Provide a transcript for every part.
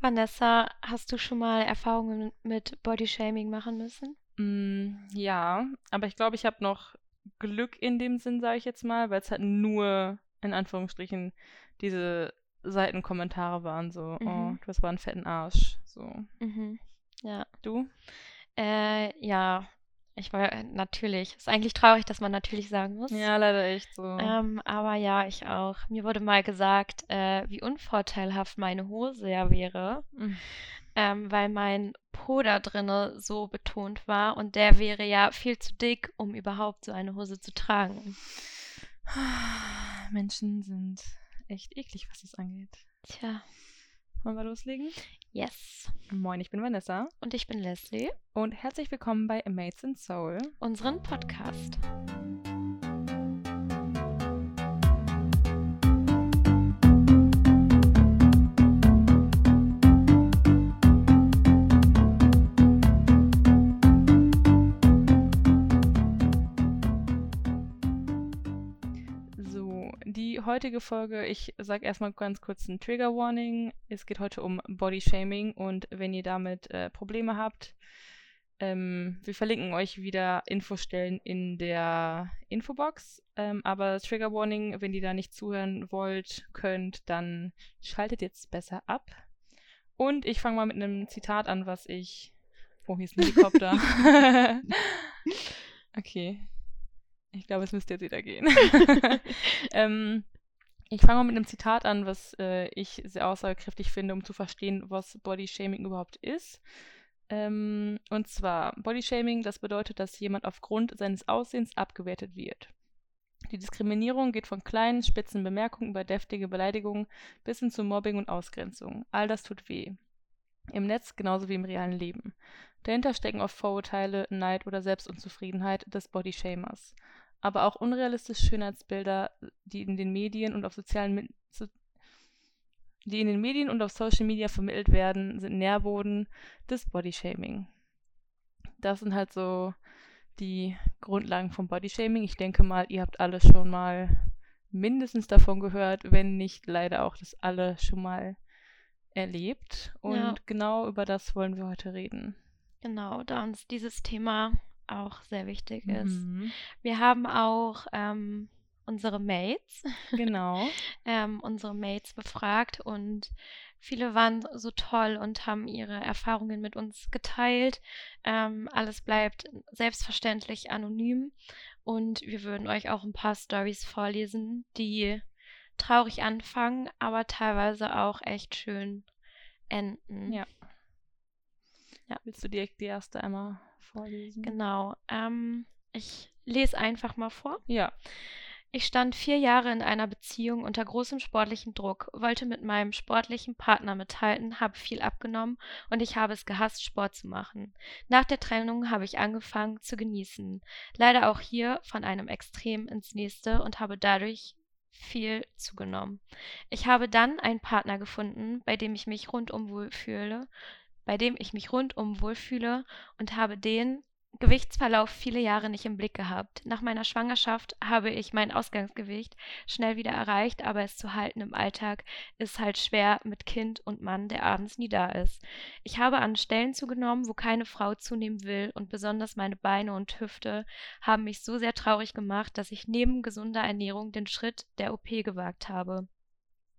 Vanessa, hast du schon mal Erfahrungen mit Bodyshaming machen müssen? Mm, ja, aber ich glaube, ich habe noch Glück in dem Sinn, sage ich jetzt mal, weil es halt nur in Anführungsstrichen diese Seitenkommentare waren so, oh, Mhm. du hast aber einen fetten Arsch. So. Mhm. Ja. Du? Äh, ja, ich war äh, natürlich. Ist eigentlich traurig, dass man natürlich sagen muss. Ja, leider echt so. Ähm, aber ja, ich auch. Mir wurde mal gesagt, äh, wie unvorteilhaft meine Hose ja wäre, Mm. ähm, weil mein Po da drinne so betont war und der wäre ja viel zu dick, um überhaupt so eine Hose zu tragen. Menschen sind echt eklig, was das angeht. Tja, Wollen wir loslegen? Yes. Moin, ich bin Vanessa Und ich bin Leslie, und herzlich willkommen bei A Mates in Soul. unseren Podcast. Heutige Folge, ich sage erstmal ganz kurz ein Trigger Warning. Es geht heute um Body Shaming und wenn ihr damit äh, Probleme habt, ähm, wir verlinken euch wieder Infostellen in der Infobox. Ähm, aber Trigger Warning, wenn ihr da nicht zuhören wollt, könnt, dann schaltet jetzt besser ab. Und ich fange mal mit einem Zitat an, was ich. Oh, hier ist ein Helikopter. okay. Ich glaube, es müsste jetzt wieder gehen. ähm, ich fange mal mit einem Zitat an, was äh, ich sehr aussagekräftig finde, um zu verstehen, was Bodyshaming überhaupt ist. Ähm, und zwar, Bodyshaming, das bedeutet, dass jemand aufgrund seines Aussehens abgewertet wird. Die Diskriminierung geht von kleinen, spitzen Bemerkungen über deftige Beleidigungen bis hin zu Mobbing und Ausgrenzung. All das tut weh. Im Netz genauso wie im realen Leben. Dahinter stecken oft Vorurteile, Neid oder Selbstunzufriedenheit des Bodyshamers. Aber auch unrealistische Schönheitsbilder, die in den Medien und auf sozialen die in den Medien und auf Social Media vermittelt werden, sind Nährboden des Bodyshaming. Das sind halt so die Grundlagen vom Bodyshaming. Ich denke mal, ihr habt alle schon mal mindestens davon gehört, wenn nicht leider auch das alle schon mal erlebt. Und Ja. genau über das wollen wir heute reden. Genau, da uns dieses Thema auch sehr wichtig ist. Mhm. Wir haben auch ähm, unsere Mates, Genau. ähm, unsere Mates befragt und viele waren so toll und haben ihre Erfahrungen mit uns geteilt. Ähm, alles bleibt selbstverständlich anonym und wir würden euch auch ein paar Stories vorlesen, die traurig anfangen, aber teilweise auch echt schön enden. Ja. Willst du direkt die erste einmal vorlesen? Genau. Ähm, ich lese einfach mal vor. Ja. Ich stand vier Jahre in einer Beziehung unter großem sportlichen Druck, wollte mit meinem sportlichen Partner mithalten, habe viel abgenommen und ich habe es gehasst, Sport zu machen. Nach der Trennung habe ich angefangen zu genießen. Leider auch hier von einem Extrem ins nächste und habe dadurch viel zugenommen. Ich habe dann einen Partner gefunden, bei dem ich mich rundum wohlfühle, bei dem ich mich rundum wohlfühle und habe den Gewichtsverlauf viele Jahre nicht im Blick gehabt. Nach meiner Schwangerschaft habe ich mein Ausgangsgewicht schnell wieder erreicht, aber es zu halten im Alltag ist halt schwer mit Kind und Mann, der abends nie da ist. Ich habe an Stellen zugenommen, wo keine Frau zunehmen will und besonders meine Beine und Hüfte haben mich so sehr traurig gemacht, dass ich neben gesunder Ernährung den Schritt der OP gewagt habe.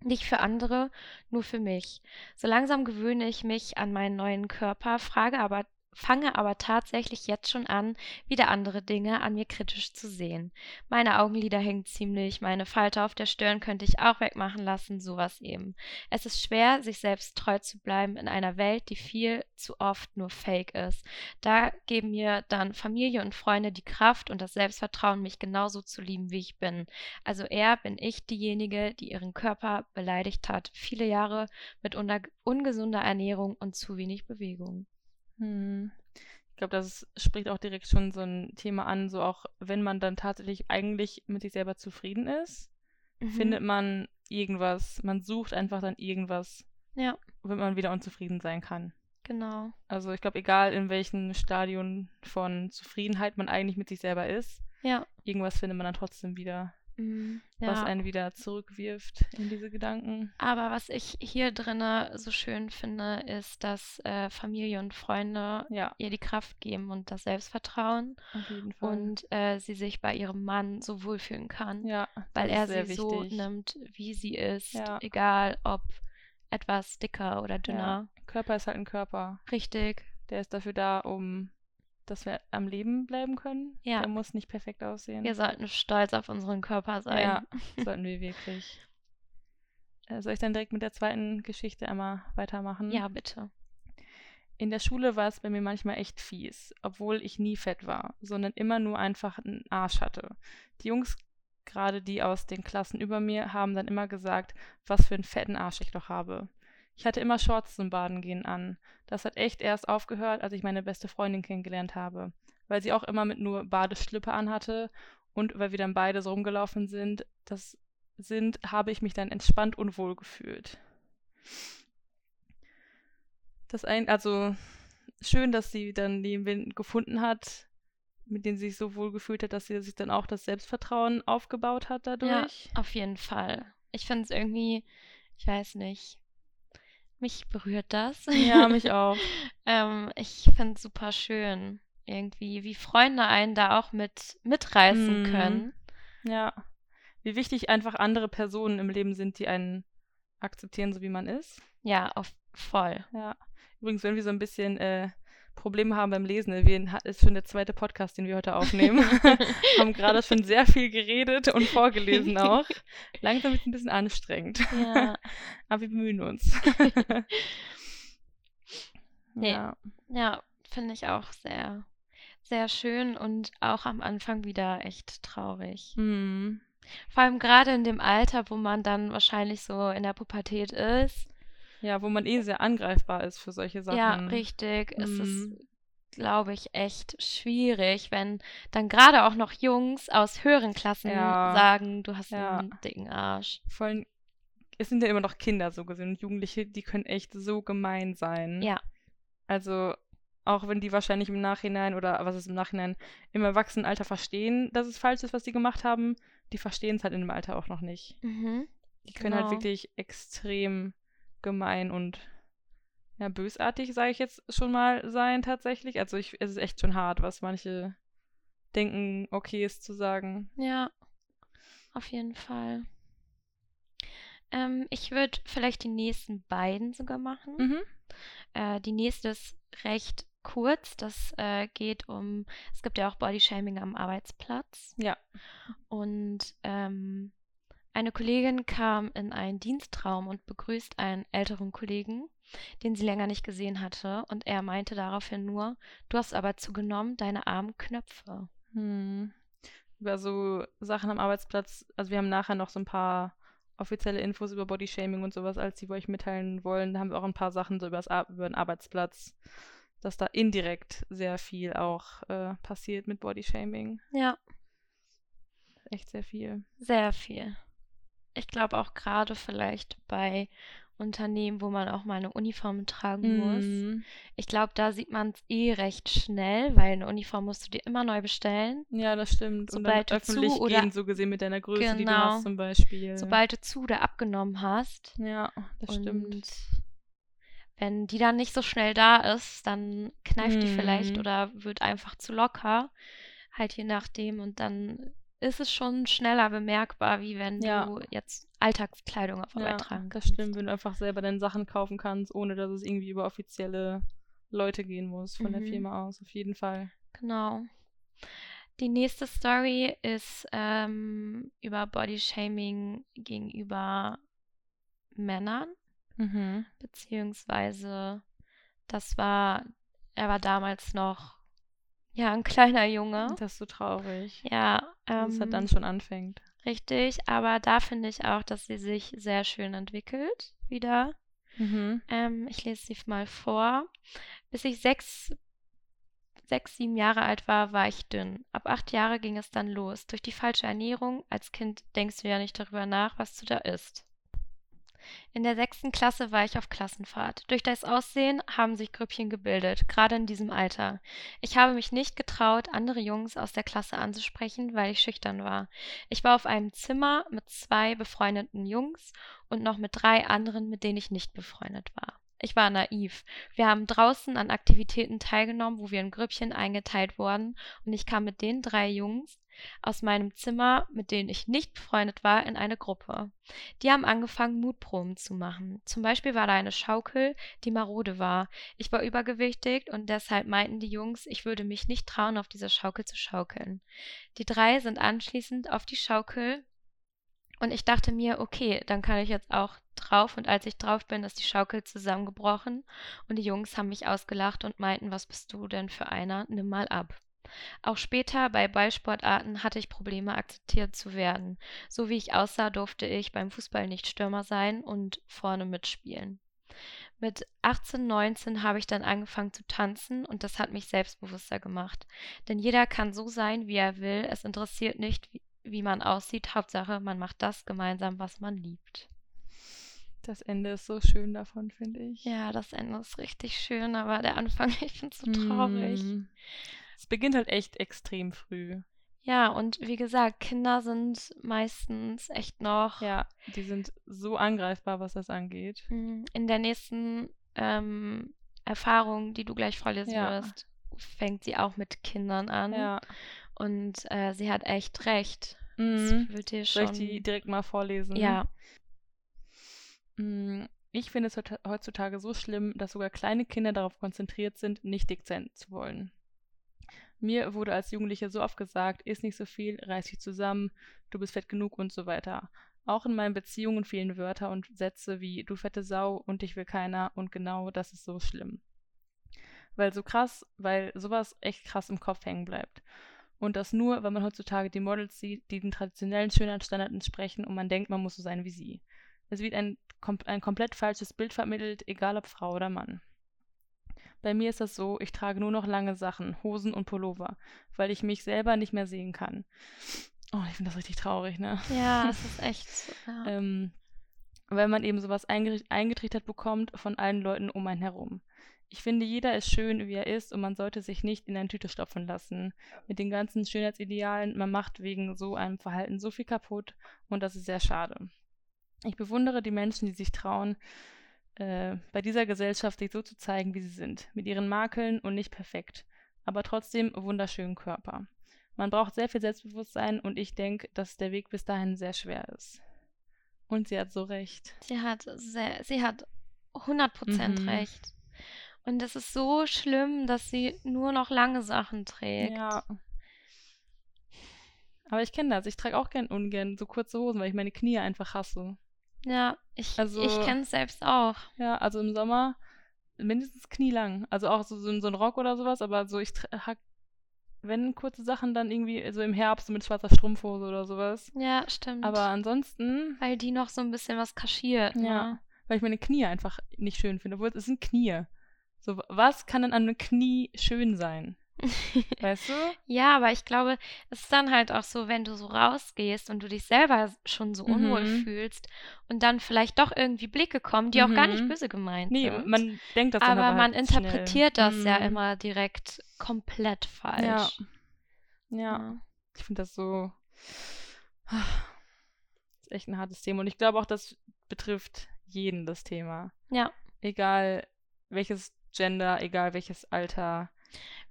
Nicht für andere, nur für mich. So langsam gewöhne ich mich an meinen neuen Körper, frage aber fange aber tatsächlich jetzt schon an, wieder andere Dinge an mir kritisch zu sehen. Meine Augenlider hängen ziemlich, meine Falte auf der Stirn könnte ich auch wegmachen lassen, sowas eben. Es ist schwer, sich selbst treu zu bleiben in einer Welt, die viel zu oft nur Fake ist. Da geben mir dann Familie und Freunde die Kraft und das Selbstvertrauen, mich genauso zu lieben, wie ich bin. Also eher bin ich diejenige, die ihren Körper beleidigt hat, viele Jahre mit ungesunder Ernährung und zu wenig Bewegung. Hm. Ich glaube, das spricht auch direkt schon so ein Thema an, so auch wenn man dann tatsächlich eigentlich mit sich selber zufrieden ist, Mhm. findet man irgendwas, man sucht einfach dann irgendwas, Ja, womit man wieder unzufrieden sein kann. genau. Also ich glaube, egal in welchem Stadion von Zufriedenheit man eigentlich mit sich selber ist, Ja, irgendwas findet man dann trotzdem wieder, Was ja. einen wieder zurückwirft in diese Gedanken. Aber was ich hier drinne so schön finde, ist, dass äh, Familie und Freunde Ja, ihr die Kraft geben und das Selbstvertrauen und äh, sie sich bei ihrem Mann so wohlfühlen kann, ja, weil er sie so wichtig. nimmt, wie sie ist, egal ob etwas dicker oder dünner. Körper ist halt ein Körper. Richtig. Der ist dafür da, um dass wir am Leben bleiben können. Ja. Der muss nicht perfekt aussehen. Wir sollten stolz auf unseren Körper sein. Ja, sollten wir wirklich. Äh, soll ich dann direkt mit der zweiten Geschichte einmal weitermachen? Ja, bitte. In der Schule war es bei mir manchmal echt fies, obwohl ich nie fett war, sondern immer nur einfach einen Arsch hatte. Die Jungs, gerade die aus den Klassen über mir, haben dann immer gesagt, was für einen fetten Arsch ich doch habe. Ich hatte immer Shorts zum Baden gehen an. Das hat echt erst aufgehört, als ich meine beste Freundin kennengelernt habe, weil sie auch immer mit nur Badeschlippe anhatte und weil wir dann beide so rumgelaufen sind, das sind, habe ich mich dann entspannt und wohl gefühlt. Das ein, also schön, dass sie dann jemanden gefunden hat, mit dem sie sich so wohl gefühlt hat, dass sie sich dann auch das Selbstvertrauen aufgebaut hat dadurch. Auf jeden Fall. Ich finde es irgendwie, ich weiß nicht, mich berührt das. Ja, mich auch. ähm, ich finde es super schön, irgendwie, wie Freunde einen da auch mit mitreißen Mhm. können. Ja. Wie wichtig einfach andere Personen im Leben sind, die einen akzeptieren, so wie man ist. Ja, auf voll. Ja. Übrigens, wenn wir so ein bisschen äh, Probleme haben beim Lesen, wir, ist schon der zweite Podcast, den wir heute aufnehmen. haben gerade schon sehr viel geredet und vorgelesen auch. Langsam ist es ein bisschen anstrengend. Ja, Aber wir bemühen uns. Nee. Ja. ja, finde ich auch sehr, sehr schön und auch am Anfang wieder echt traurig. Hm. Vor allem gerade in dem Alter, wo man dann wahrscheinlich so in der Pubertät ist. Ja, wo man eh sehr angreifbar ist für solche Sachen. Ja, richtig. Es ist, Mhm. glaube ich, echt schwierig, wenn dann gerade auch noch Jungs aus höheren Klassen Ja. sagen, du hast Ja. einen dicken Arsch. Vor allem, es sind ja immer noch Kinder so gesehen und Jugendliche, die können echt so gemein sein. Ja, Also, auch wenn die wahrscheinlich im Nachhinein oder was ist im Nachhinein im Erwachsenenalter verstehen, dass es falsch ist, was die gemacht haben, die verstehen es halt in dem Alter auch noch nicht. mhm. Die können halt Genau. wirklich extrem gemein und ja, bösartig, sage ich jetzt schon mal, sein tatsächlich. Also ich, es ist echt schon hart, was manche denken, okay ist zu sagen. Ja, auf jeden Fall. Ähm, ich würde vielleicht die nächsten beiden sogar machen. Mhm. Äh, die nächste ist recht kurz. Das äh, geht um, es gibt ja auch Bodyshaming am Arbeitsplatz. Ja. Und ähm, eine Kollegin kam in einen Dienstraum und begrüßt einen älteren Kollegen, den sie länger nicht gesehen hatte. Und er meinte daraufhin nur, du hast aber zugenommen, deine armen Knöpfe. Hm. Über so Sachen am Arbeitsplatz, also wir haben nachher noch so ein paar offizielle Infos über Bodyshaming und sowas, als die wir euch mitteilen wollen. Da haben wir auch ein paar Sachen so übers Ar über den Arbeitsplatz, dass da indirekt sehr viel auch äh, passiert mit Bodyshaming. Ja, Echt sehr viel. sehr viel. Ich glaube auch gerade vielleicht bei Unternehmen, wo man auch mal eine Uniform tragen muss. Mhm. Ich glaube, da sieht man es eh recht schnell, weil eine Uniform musst du dir immer neu bestellen. Ja, das stimmt. Und dann Sobald du zu öffentlich oder- gehen, so gesehen mit deiner Größe, die du Genau. hast zum Beispiel. Sobald du zu oder abgenommen hast. Ja, das stimmt. Und wenn die dann nicht so schnell da ist, dann kneift die vielleicht Mhm. oder wird einfach zu locker. Halt je nachdem. Und dann ist es schon schneller bemerkbar, wie wenn Ja. du jetzt Alltagskleidung auf Arbeit Ja, tragen das kannst. stimmt, wenn du einfach selber deine Sachen kaufen kannst, ohne dass es irgendwie über offizielle Leute gehen muss von der Mhm. Firma aus, auf jeden Fall. Genau. Die nächste Story ist ähm, über Bodyshaming gegenüber Männern, Mhm. beziehungsweise das war, er war damals noch, ja, ein kleiner Junge. Das ist so traurig. Ja, dass es halt ähm, dann schon anfängt. richtig, aber da finde ich auch, dass sie sich sehr schön entwickelt wieder. Mhm. Ähm, ich lese sie mal vor. Bis ich sechs, sechs, sieben Jahre alt war, war ich dünn. Ab acht Jahre ging es dann los. Durch die falsche Ernährung als Kind denkst du ja nicht darüber nach, was du da isst. In der sechsten Klasse war ich auf Klassenfahrt. Durch das Aussehen haben sich Grüppchen gebildet, gerade in diesem Alter. Ich habe mich nicht getraut, andere Jungs aus der Klasse anzusprechen, weil ich schüchtern war. Ich war auf einem Zimmer mit zwei befreundeten Jungs und noch mit drei anderen, mit denen ich nicht befreundet war. Ich war naiv. Wir haben draußen an Aktivitäten teilgenommen, wo wir in Grüppchen eingeteilt wurden, und ich kam mit den drei Jungs aus meinem Zimmer, mit denen ich nicht befreundet war, in eine Gruppe. Die haben angefangen, Mutproben zu machen. Zum Beispiel war da eine Schaukel, die marode war. Ich war übergewichtig und deshalb meinten die Jungs, ich würde mich nicht trauen, auf dieser Schaukel zu schaukeln. Die drei sind anschließend auf die Schaukel und ich dachte mir, okay, dann kann ich jetzt auch drauf. Und als ich drauf bin, ist die Schaukel zusammengebrochen und die Jungs haben mich ausgelacht und meinten, was bist du denn für einer? Nimm mal ab. Auch später bei Ballsportarten hatte ich Probleme, akzeptiert zu werden. So wie ich aussah, durfte ich beim Fußball nicht Stürmer sein und vorne mitspielen. Mit 18, 19 habe ich dann angefangen zu tanzen und das hat mich selbstbewusster gemacht. Denn jeder kann so sein, wie er will. Es interessiert nicht, wie, wie man aussieht. Hauptsache, man macht das gemeinsam, was man liebt. Das Ende ist so schön davon, finde ich. Ja, das Ende ist richtig schön, aber der Anfang, ich finde es so traurig. Mm. Es beginnt halt echt extrem früh. Ja, und wie gesagt, Kinder sind meistens echt noch. Ja, die sind so angreifbar, was das angeht. Mm, in der nächsten ähm, Erfahrung, die du gleich vorlesen Ja. wirst, fängt sie auch mit Kindern an. Ja. Und äh, sie hat echt recht. Das Mhm. wird dir Soll schon. ich die direkt mal vorlesen? ja, Mm, Ich finde es heut- heutzutage so schlimm, dass sogar kleine Kinder darauf konzentriert sind, nicht dick sein zu wollen. Mir wurde als Jugendliche so oft gesagt, iss nicht so viel, reiß dich zusammen, du bist fett genug und so weiter. Auch in meinen Beziehungen fehlen Wörter und Sätze wie du fette Sau und dich will keiner und genau das ist so schlimm. Weil so krass, weil sowas echt krass im Kopf hängen bleibt. Und das nur, weil man heutzutage die Models sieht, die den traditionellen Schönheitsstandards entsprechen und man denkt, man muss so sein wie sie. Es wird ein, ein komplett falsches Bild vermittelt, egal ob Frau oder Mann. Bei mir ist das so, ich trage nur noch lange Sachen, Hosen und Pullover, weil ich mich selber nicht mehr sehen kann. Oh, ich finde das richtig traurig, ne? ja, es ist echt. Ja. ähm, weil man eben sowas eingetrichtert bekommt von allen Leuten um einen herum. Ich finde, jeder ist schön, wie er ist, und man sollte sich nicht in eine Tüte stopfen lassen. Mit den ganzen Schönheitsidealen, man macht wegen so einem Verhalten so viel kaputt, und das ist sehr schade. Ich bewundere die Menschen, die sich trauen, äh, bei dieser Gesellschaft sich so zu zeigen, wie sie sind, mit ihren Makeln und nicht perfekt, aber trotzdem wunderschönen Körper. Man braucht sehr viel Selbstbewusstsein und ich denke, dass der Weg bis dahin sehr schwer ist. Und sie hat so recht. Sie hat sehr, sie hat 100% Mhm. recht. Und es ist so schlimm, dass sie nur noch lange Sachen trägt. Ja. Aber ich kenne das. Ich trage auch gern ungern so kurze Hosen, weil ich meine Knie einfach hasse. Ja, ich, Also- ich kenne es selbst auch. Ja, also im Sommer mindestens knielang. Also auch so, so, so ein Rock oder sowas, aber so ich trage, wenn kurze Sachen, dann irgendwie so im Herbst so mit schwarzer Strumpfhose oder sowas. Ja, stimmt. Aber ansonsten, Weil die noch so ein bisschen was kaschiert. Ne? ja, weil ich meine Knie einfach nicht schön finde. Obwohl es sind Knie. So, was kann denn an einem Knie schön sein? Weißt du? Ja, aber ich glaube, es ist dann halt auch so, wenn du so rausgehst und du dich selber schon so unwohl Mhm. fühlst und dann vielleicht doch irgendwie Blicke kommen, die auch gar nicht Mhm. böse gemeint Nee, sind. man denkt das aber aber man halt schnell. interpretiert das ja Mhm. immer direkt komplett falsch. Ja, ich finde das so. Das ist echt ein hartes Thema. Und ich glaube auch, das betrifft jeden das Thema. Ja. Egal welches Gender, egal welches Alter.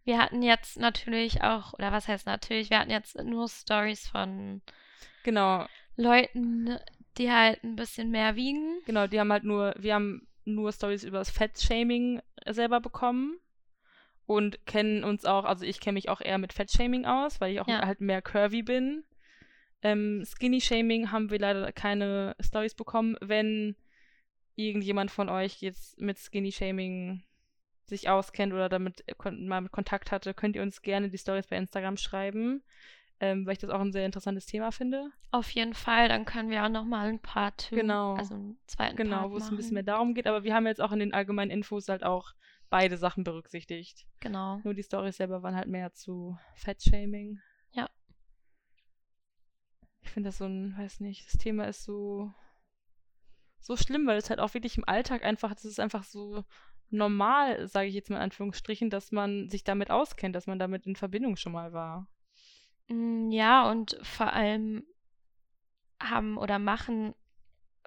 Wir hatten jetzt natürlich auch, oder was heißt natürlich, wir hatten jetzt nur Stories von Genau, Leuten, die halt ein bisschen mehr wiegen. genau, die haben halt nur, wir haben nur Stories über das Fettshaming selber bekommen. Und kennen uns auch, also ich kenne mich auch eher mit Fettshaming aus, weil ich auch Ja. halt mehr curvy bin. Ähm, Skinny-Shaming haben wir leider keine Stories bekommen. Wenn irgendjemand von euch jetzt mit Skinny-Shaming sich auskennt oder damit kon mal mit Kontakt hatte, könnt ihr uns gerne die Stories bei Instagram schreiben, ähm, weil ich das auch ein sehr interessantes Thema finde. Auf jeden Fall, dann können wir auch nochmal ein Part two, Genau. also einen zweiten Genau, wo es ein bisschen mehr darum geht, aber wir haben jetzt auch in den allgemeinen Infos halt auch beide Sachen berücksichtigt. Genau. Nur die Stories selber waren halt mehr zu Fettshaming. Ja. Ich finde das so ein, weiß nicht, das Thema ist so so schlimm, weil es halt auch wirklich im Alltag einfach, das ist einfach so normal, sage ich jetzt mal in Anführungsstrichen, dass man sich damit auskennt, dass man damit in Verbindung schon mal war. Mm, Ja, und vor allem haben oder machen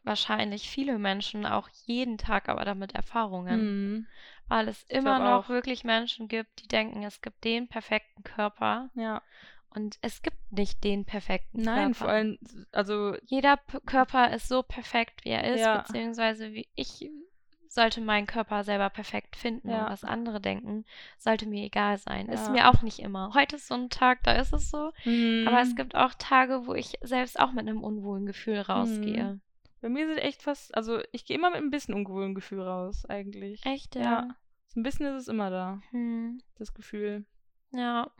wahrscheinlich viele Menschen auch jeden Tag aber damit Erfahrungen, Mhm. weil es immer noch auch. wirklich Menschen gibt, die denken, es gibt den perfekten Körper Ja. und es gibt nicht den perfekten Nein, vor Körper. allem, also, Jeder P Körper ist so perfekt, wie er ist, Ja. beziehungsweise wie ich sollte meinen Körper selber perfekt finden und Ja. was andere denken, sollte mir egal sein. Ist Ja. mir auch nicht immer. Heute ist so ein Tag, da ist es so, aber es mhm. gibt auch Tage, wo ich selbst auch mit einem unwohlen Gefühl Mhm. rausgehe. Bei mir sind echt fast, also ich gehe immer mit ein bisschen ungewohntem Gefühl raus, eigentlich. Echt, Ja. ja? So ein bisschen ist es immer da, Hm, das Gefühl. ja.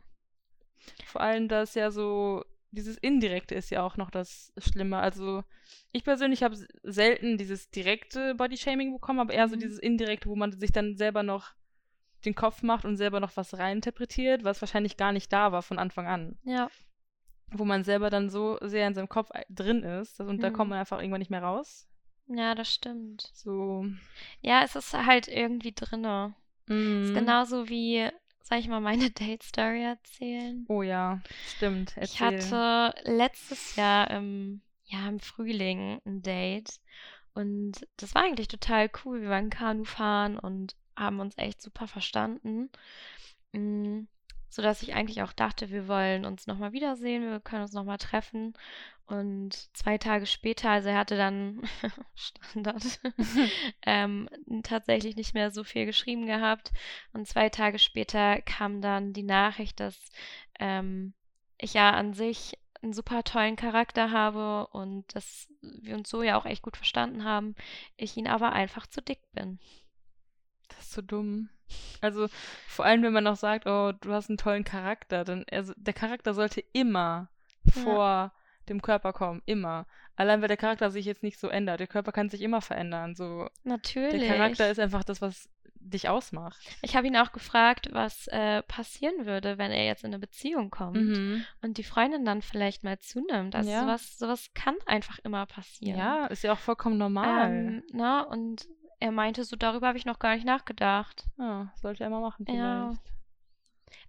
Vor allem, dass ja so, dieses Indirekte ist ja auch noch das Schlimme. Also, ich persönlich habe selten dieses direkte Bodyshaming bekommen, aber eher so Mhm. dieses indirekte, wo man sich dann selber noch den Kopf macht und selber noch was reininterpretiert, was wahrscheinlich gar nicht da war von Anfang an. Ja. Wo man selber dann so sehr in seinem Kopf ei- drin ist und da kommt Mhm. man einfach irgendwann nicht mehr raus. Ja, das stimmt. So. Ja, es ist halt irgendwie drinne. Ist Mhm. genauso wie, soll ich mal meine Date-Story erzählen? Oh ja, stimmt. Ich Erzähl. hatte letztes Jahr im, ja, im Frühling ein Date und das war eigentlich total cool. Wir waren Kanu fahren und haben uns echt super verstanden. Mm, sodass ich eigentlich auch dachte, wir wollen uns nochmal wiedersehen, wir können uns nochmal treffen. Und zwei Tage später, also er hatte dann Standard, ähm, tatsächlich nicht mehr so viel geschrieben gehabt. Und zwei Tage später kam dann die Nachricht, dass ähm, ich ja an sich einen super tollen Charakter habe und dass wir uns so ja auch echt gut verstanden haben, ich ihn aber einfach zu dick bin. Das ist so dumm. Also, vor allem, wenn man noch sagt, oh, du hast einen tollen Charakter, dann, also, der Charakter sollte immer Ja. vor dem Körper kommen. Immer. Allein, weil der Charakter sich jetzt nicht so ändert. Der Körper kann sich immer verändern. So, der Natürlich. Charakter ist einfach das, was dich ausmacht. Ich habe ihn auch gefragt, was äh, passieren würde, wenn er jetzt in eine Beziehung kommt Mhm. und die Freundin dann vielleicht mal zunimmt. Also Ja. sowas, sowas kann einfach immer passieren. Ja, ist ja auch vollkommen normal. Ähm, na, und er meinte, so darüber habe ich noch gar nicht nachgedacht. Ja, sollte er mal machen, vielleicht. Ja.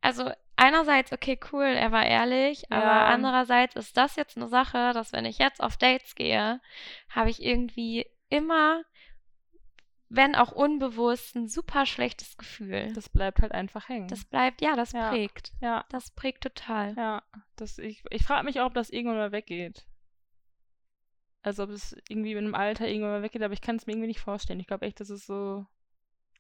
Also einerseits, okay, cool, er war ehrlich, aber Ja. andererseits ist das jetzt eine Sache, dass wenn ich jetzt auf Dates gehe, habe ich irgendwie immer, wenn auch unbewusst, ein super schlechtes Gefühl. Das bleibt halt einfach hängen. Das bleibt, ja, das Ja. prägt. ja, Das prägt total. ja. Das, ich ich frage mich auch, ob das irgendwann mal weggeht. Also ob es irgendwie mit dem Alter irgendwann mal weggeht, aber ich kann es mir irgendwie nicht vorstellen. Ich glaube echt, das ist so.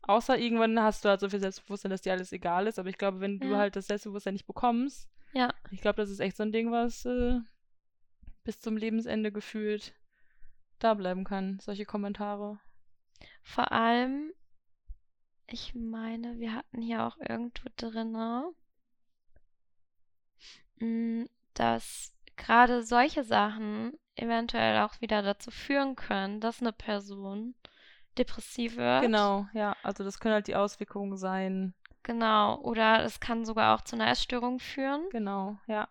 Außer irgendwann hast du halt so viel Selbstbewusstsein, dass dir alles egal ist. Aber ich glaube, wenn du Ja. halt das Selbstbewusstsein nicht bekommst, Ja, ich glaube, das ist echt so ein Ding, was äh, bis zum Lebensende gefühlt da bleiben kann. Solche Kommentare. vor allem, ich meine, wir hatten hier auch irgendwo drinne, mm, dass gerade solche Sachen eventuell auch wieder dazu führen können, dass eine Person depressiv wird. Genau, ja. Also das können halt die Auswirkungen sein. Genau. Oder es kann sogar auch zu einer Essstörung führen. Genau, ja.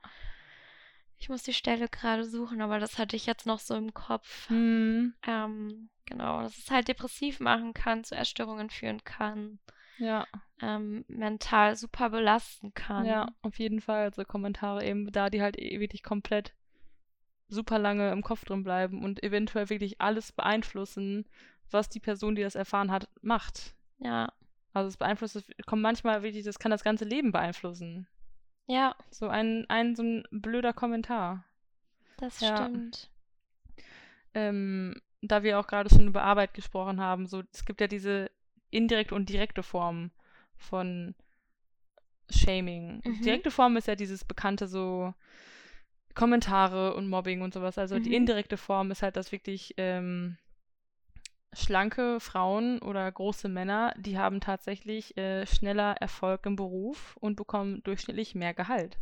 Ich muss die Stelle gerade suchen, aber das hatte ich jetzt noch so im Kopf. Hm, Ähm, genau, dass es halt depressiv machen kann, zu Essstörungen führen kann, ja. ähm, mental super belasten kann. Ja, auf jeden Fall. Also Kommentare eben da, die halt eh wirklich komplett super lange im Kopf drin bleiben und eventuell wirklich alles beeinflussen, was die Person, die das erfahren hat, macht. Ja, Also es beeinflusst, es kommt manchmal wirklich, das kann das ganze Leben beeinflussen. ja, So ein, ein so ein blöder Kommentar. das Ja. stimmt. Ähm, da wir auch gerade schon über Arbeit gesprochen haben, so es gibt ja diese indirekte und direkte Form von Shaming. Mhm. Direkte Form ist ja dieses bekannte so Kommentare und Mobbing und sowas. Also die Mhm. indirekte Form ist halt, dass wirklich ähm, schlanke Frauen oder große Männer, die haben tatsächlich äh, schneller Erfolg im Beruf und bekommen durchschnittlich mehr Gehalt.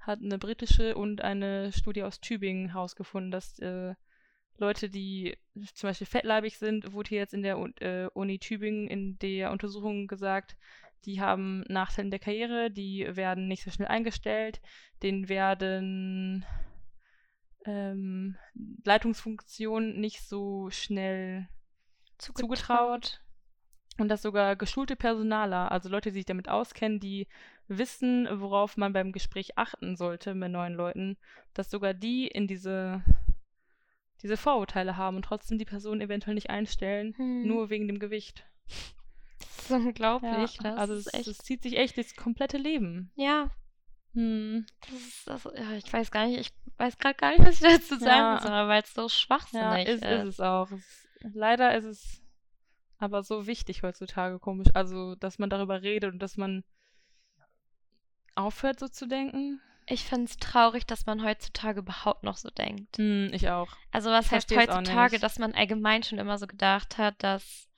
Hat eine britische und eine Studie aus Tübingen herausgefunden, dass äh, Leute, die zum Beispiel fettleibig sind, wurde hier jetzt in der äh, Uni Tübingen in der Untersuchung gesagt, die haben Nachteile in der Karriere, die werden nicht so schnell eingestellt, denen werden ähm, Leitungsfunktion nicht so schnell zugetraut. Und dass sogar geschulte Personaler, also Leute, die sich damit auskennen, die wissen, worauf man beim Gespräch achten sollte mit neuen Leuten, dass sogar die in diese, diese Vorurteile haben und trotzdem die Person eventuell nicht einstellen, Hm. nur wegen dem Gewicht. Das ist unglaublich. Ja, das also es, echt. es zieht sich echt durchs komplette Leben. ja, Hm. das ist, das, ja, ich weiß gar nicht, ich weiß gerade gar nicht, was ich dazu sagen Ja. soll, weil es so Ja, schwachsinnig ist, ist. ist es auch. Es ist, leider ist es aber so wichtig heutzutage, komisch. Also, dass man darüber redet und dass man aufhört, so zu denken. Ich finde es traurig, dass man heutzutage überhaupt noch so denkt. Hm, ich auch. Also was Ich heißt heutzutage, dass man allgemein schon immer so gedacht hat, dass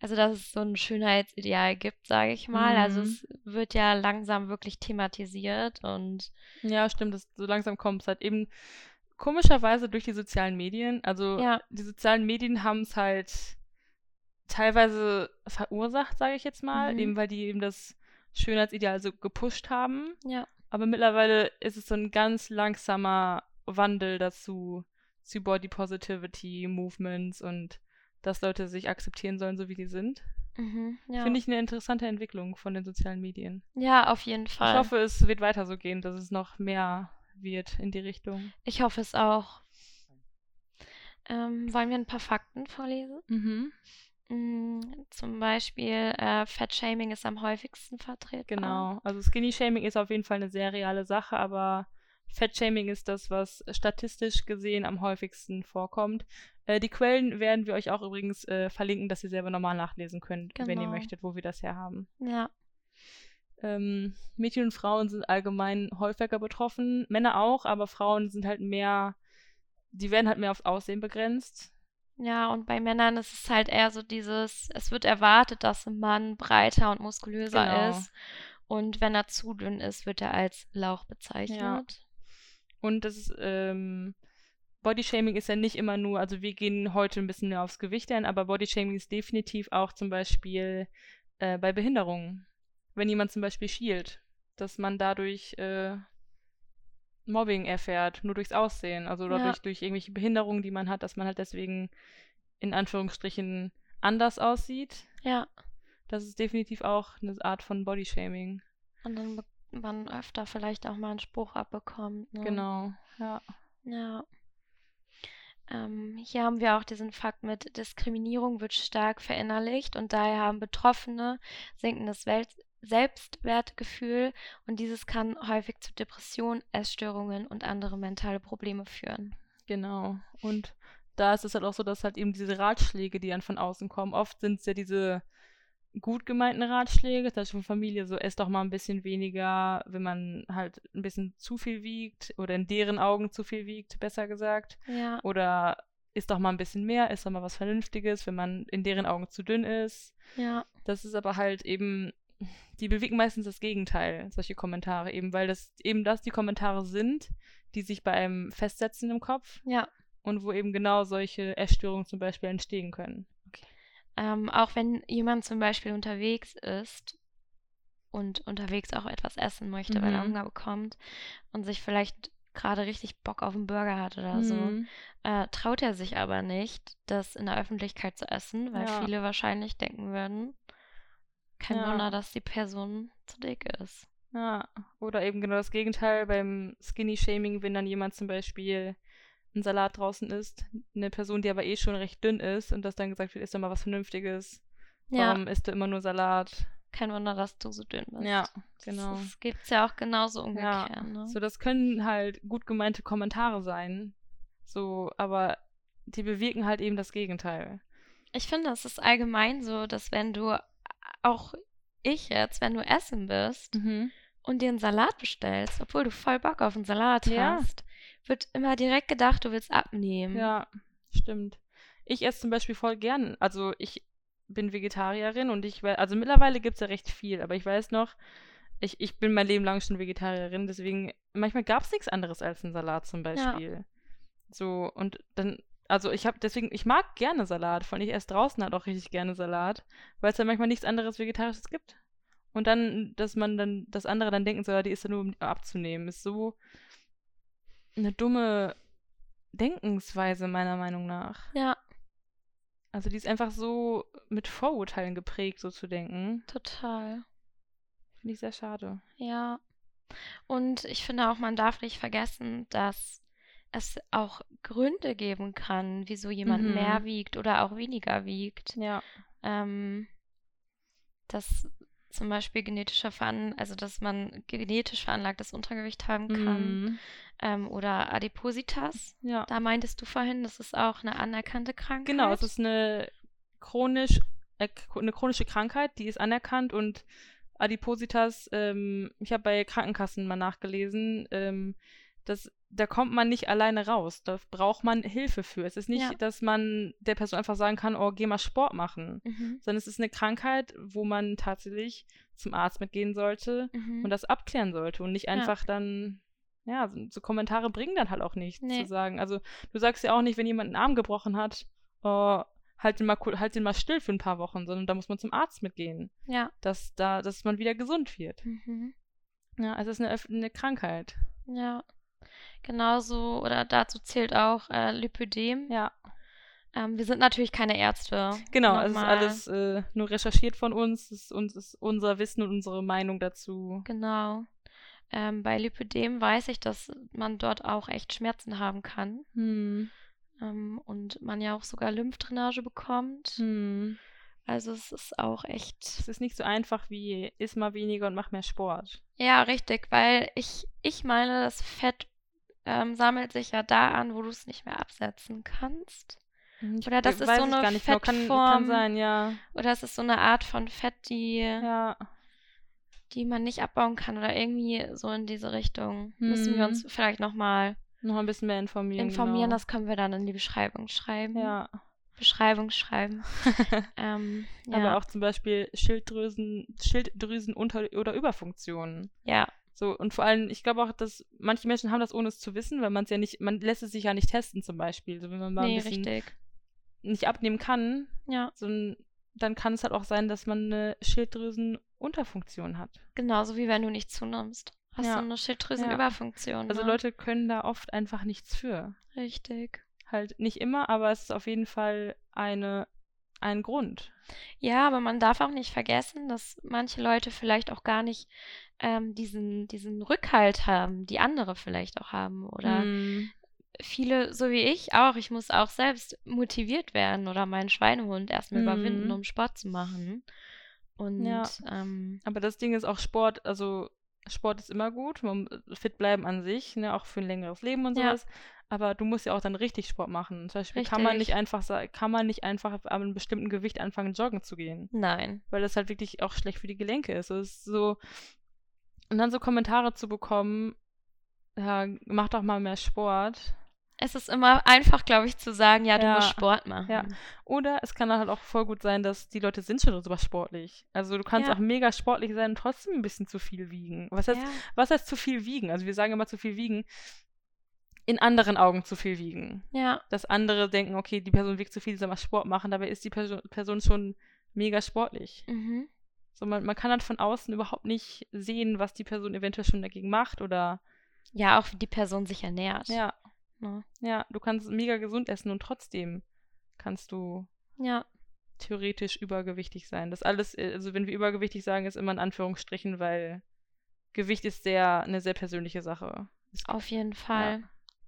also dass es so ein Schönheitsideal gibt, sage ich mal. Also Mhm. es wird ja langsam wirklich thematisiert und Ja, stimmt. Das, so langsam kommt es halt eben komischerweise durch die sozialen Medien. Also, ja, die sozialen Medien haben es halt teilweise verursacht, sage ich jetzt mal, Mhm. eben weil die eben das Schönheitsideal so gepusht haben. ja, Aber mittlerweile ist es so ein ganz langsamer Wandel dazu, zu Body Positivity Movements und dass Leute sich akzeptieren sollen, so wie die sind. mhm, ja. Finde ich eine interessante Entwicklung von den sozialen Medien. Ja, auf jeden Ich Fall. hoffe, es wird weiter so gehen, dass es noch mehr wird in die Richtung. Ich hoffe es auch. Ähm, wollen wir ein paar Fakten vorlesen? Mhm. Mm, zum Beispiel, äh, Fettshaming ist am häufigsten vertreten. Genau. Also Skinny Shaming ist auf jeden Fall eine sehr reale Sache, aber Fat Shaming ist das, was statistisch gesehen am häufigsten vorkommt. Äh, die Quellen werden wir euch auch übrigens äh, verlinken, dass ihr selber nochmal nachlesen könnt, wenn ihr Genau. möchtet, wo wir das her haben. Ja, Ähm, Mädchen und Frauen sind allgemein häufiger betroffen, Männer auch, aber Frauen sind halt mehr, die werden halt mehr aufs Aussehen begrenzt. ja, und bei Männern ist es halt eher so dieses, es wird erwartet, dass ein Mann breiter und muskulöser Genau. ist. Und wenn er zu dünn ist, wird er als Lauch bezeichnet. Und das ist, ähm, Bodyshaming ist ja nicht immer nur, also wir gehen heute ein bisschen mehr aufs Gewicht ein, aber Bodyshaming ist definitiv auch zum Beispiel äh, bei Behinderungen. Wenn jemand zum Beispiel schielt, dass man dadurch äh, Mobbing erfährt, nur durchs Aussehen, also Ja. dadurch durch irgendwelche Behinderungen, die man hat, dass man halt deswegen in Anführungsstrichen anders aussieht. Ja, Das ist definitiv auch eine Art von Bodyshaming. und dann man öfter vielleicht auch mal einen Spruch abbekommt. Ne? Genau, ja. Ja. Ähm, hier haben wir auch diesen Fakt mit Diskriminierung wird stark verinnerlicht und daher haben Betroffene sinkendes Welt Selbstwertgefühl und dieses kann häufig zu Depressionen, Essstörungen und andere mentale Probleme führen. Genau. Und da ist es halt auch so, dass halt eben diese Ratschläge, die dann von außen kommen, oft sind es ja diese gut gemeinten Ratschläge, zum Beispiel von Familie, so esst doch mal ein bisschen weniger, wenn man halt ein bisschen zu viel wiegt oder in deren Augen zu viel wiegt, besser gesagt. Ja, Oder isst doch mal ein bisschen mehr, isst doch mal was Vernünftiges, wenn man in deren Augen zu dünn ist. ja, Das ist aber halt eben, die bewegen meistens das Gegenteil, solche Kommentare, eben weil das eben das die Kommentare sind, die sich bei einem festsetzen im Kopf ja. und wo eben genau solche Essstörungen zum Beispiel entstehen können. Ähm, auch wenn jemand zum Beispiel unterwegs ist und unterwegs auch etwas essen möchte, weil er Mhm. Hunger bekommt und sich vielleicht gerade richtig Bock auf einen Burger hat oder so, Mhm. äh, traut er sich aber nicht, das in der Öffentlichkeit zu essen, weil Ja. viele wahrscheinlich denken würden, kein Ja. Wunder, dass die Person zu dick ist. Ja, oder eben genau das Gegenteil beim Skinny-Shaming, wenn dann jemand zum Beispiel einen Salat draußen isst, eine Person, die aber eh schon recht dünn ist und das dann gesagt wird, isst doch mal was Vernünftiges. Ja, Warum isst du immer nur Salat? kein Wunder, dass du so dünn bist. Ja, genau. Das gibt's ja auch genauso Ja, umgekehrt. Ne? so das können halt gut gemeinte Kommentare sein, so, aber die bewirken halt eben das Gegenteil. Ich finde, es ist allgemein so, dass wenn du, auch ich jetzt, wenn du essen bist Mhm. und dir einen Salat bestellst, obwohl du voll Bock auf einen Salat Ja. hast, wird immer direkt gedacht, du willst abnehmen. Ja, stimmt. Ich esse zum Beispiel voll gern. Also ich bin Vegetarierin und ich weiß, also mittlerweile gibt es ja recht viel, aber ich weiß noch, ich, ich bin mein Leben lang schon Vegetarierin, deswegen manchmal gab es nichts anderes als einen Salat zum Beispiel. So, und dann, also ich habe deswegen, ich mag gerne Salat, vor allem ich esse draußen halt auch richtig gerne Salat, weil es ja manchmal nichts anderes Vegetarisches gibt. Und dann, dass man dann, das andere dann denken soll, die ist ja nur, um abzunehmen, ist so eine dumme Denkensweise, meiner Meinung nach. Ja, Also die ist einfach so mit Vorurteilen geprägt, so zu denken. total. Finde ich sehr schade. Ja. Und ich finde auch, man darf nicht vergessen, dass es auch Gründe geben kann, wieso jemand Mhm. mehr wiegt oder auch weniger wiegt. Ja. Ähm, dass zum Beispiel genetische Veran also dass man genetisch veranlagtes Untergewicht haben kann Mhm. ähm, oder Adipositas. Ja. Da meintest du vorhin, das ist auch eine anerkannte Krankheit. Genau, es ist eine chronisch, äh, eine chronische Krankheit, die ist anerkannt und Adipositas, ähm, ich habe bei Krankenkassen mal nachgelesen, ähm, das, da kommt man nicht alleine raus. Da braucht man Hilfe für. Es ist nicht, Ja. dass man der Person einfach sagen kann, oh, geh mal Sport machen. Mhm. Sondern es ist eine Krankheit, wo man tatsächlich zum Arzt mitgehen sollte Mhm. und das abklären sollte und nicht Ja. einfach dann, ja, so, so Kommentare bringen dann halt auch nichts Nee. zu sagen. Also du sagst ja auch nicht, wenn jemand einen Arm gebrochen hat, oh, halt den mal halt den mal still für ein paar Wochen, sondern da muss man zum Arzt mitgehen, Ja. dass da, dass man wieder gesund wird. Mhm. Ja, also es ist eine, eine Krankheit. Ja. Genauso oder dazu zählt auch äh, Lipödem. Ja, Ähm, wir sind natürlich keine Ärzte. genau. Es ist alles äh, nur recherchiert von uns. Es ist, uns ist unser Wissen und unsere Meinung dazu. Genau. Ähm, bei Lipödem weiß ich, dass man dort auch echt Schmerzen haben kann. Hm. Ähm, und man ja auch sogar Lymphdrainage bekommt. Hm. Also es ist auch echt. Es ist nicht so einfach wie iss mal weniger und mach mehr Sport. Ja, richtig, weil ich, ich meine, das Fett ähm, sammelt sich ja da an, wo du es nicht mehr absetzen kannst. Ich Oder das ist so eine genau. Kann, kann Fettform. sein, ja. Oder es ist so eine Art von Fett, die, Ja. die man nicht abbauen kann oder irgendwie so in diese Richtung. Müssen wir uns Hm. vielleicht nochmal Noch ein bisschen mehr informieren. informieren. genau. Das können wir dann in die Beschreibung schreiben. Ja. Beschreibung schreiben. ähm, ja. Aber auch zum Beispiel Schilddrüsen, Schilddrüsenunter- oder Überfunktionen. ja, So, und vor allem, ich glaube auch, dass manche Menschen haben das ohne es zu wissen, weil man es ja nicht, man lässt es sich ja nicht testen zum Beispiel. So, wenn man mal nee, ein bisschen richtig. nicht abnehmen kann, Ja, so dann kann es halt auch sein, dass man eine Schilddrüsenunterfunktion hat. genauso wie wenn du nicht zunimmst. Hast Ja. du eine Schilddrüsenüberfunktion. Also ne? Leute können da oft einfach nichts für. Richtig. Halt nicht immer, aber es ist auf jeden Fall eine, ein Grund. Ja, aber man darf auch nicht vergessen, dass manche Leute vielleicht auch gar nicht ähm, diesen, diesen Rückhalt haben, die andere vielleicht auch haben. Oder Mm, viele, so wie ich auch, ich muss auch selbst motiviert werden oder meinen Schweinehund erstmal Mhm. überwinden, um Sport zu machen. Und Ja. ähm, Aber das Ding ist auch Sport, also Sport ist immer gut, man fit bleiben an sich, ne, auch für ein längeres Leben und Ja. Aber du musst ja auch dann richtig Sport machen. Zum Beispiel kann man nicht Richtig. einfach kann man nicht einfach ab einem bestimmten Gewicht anfangen, joggen zu gehen. nein. Weil das halt wirklich auch schlecht für die Gelenke ist. Es ist so. Und dann so Kommentare zu bekommen, ja, mach doch mal mehr Sport. Es ist immer einfach, glaube ich, zu sagen, ja, du Ja. musst Sport machen. Ja. Oder es kann dann halt auch voll gut sein, dass die Leute sind schon super sportlich. Also du kannst Ja. auch mega sportlich sein und trotzdem ein bisschen zu viel wiegen. Was heißt, was heißt zu viel wiegen? Also wir sagen immer zu viel wiegen. In anderen Augen zu viel wiegen. Ja, Dass andere denken, okay, die Person wiegt zu viel, soll mal Sport machen, dabei ist die Person, Person schon mega sportlich. mhm. So, man, man kann halt von außen überhaupt nicht sehen, was die Person eventuell schon dagegen macht oder ja, auch wie die Person sich ernährt. ja, Ne? ja, du kannst mega gesund essen und trotzdem kannst du Ja, theoretisch übergewichtig sein. Das alles, äh, also wenn wir übergewichtig sagen, ist immer in Anführungsstrichen, weil Gewicht ist sehr eine sehr persönliche Sache. Auf jeden Fall.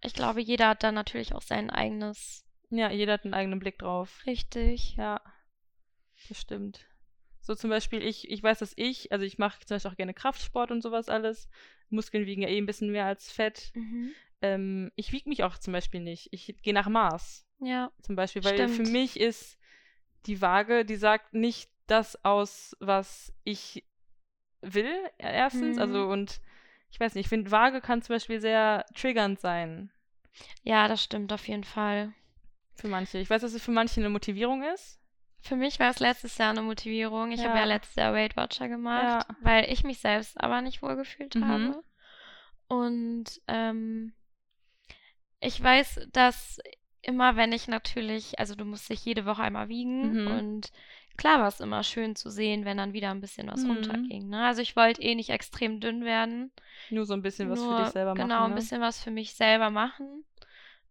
Ich glaube, jeder hat da natürlich auch sein eigenes. Ja, jeder hat einen eigenen Blick drauf. Richtig. Ja, das stimmt. So zum Beispiel, ich, ich weiß, dass ich, also ich mache zum Beispiel auch gerne Kraftsport und sowas alles. Muskeln wiegen ja eh ein bisschen mehr als Fett. Mhm. Ähm, ich wiege mich auch zum Beispiel nicht. Ich gehe nach Maß. Ja, Zum Beispiel, weil für Stimmt. mich ist die Waage, die sagt nicht das aus, was ich will, erstens. Mhm. Also und ich weiß nicht, ich finde, Waage kann zum Beispiel sehr triggernd sein ja, das stimmt auf jeden Fall. für manche. Ich weiß, dass es für manche eine Motivierung ist. Für mich war es letztes Jahr eine Motivierung. Ich habe Ja. ja letztes Jahr Weight Watcher gemacht, Ja. weil ich mich selbst aber nicht wohlgefühlt Mhm. habe. Und ähm, ich weiß, dass immer, wenn ich natürlich, also du musst dich jede Woche einmal wiegen Mhm. und klar war es immer schön zu sehen, wenn dann wieder ein bisschen was Mhm. runterging. Ne? Also ich wollte eh nicht extrem dünn werden. Nur so ein bisschen was Nur, für dich selber genau, machen. ein ne? bisschen was für mich selber machen.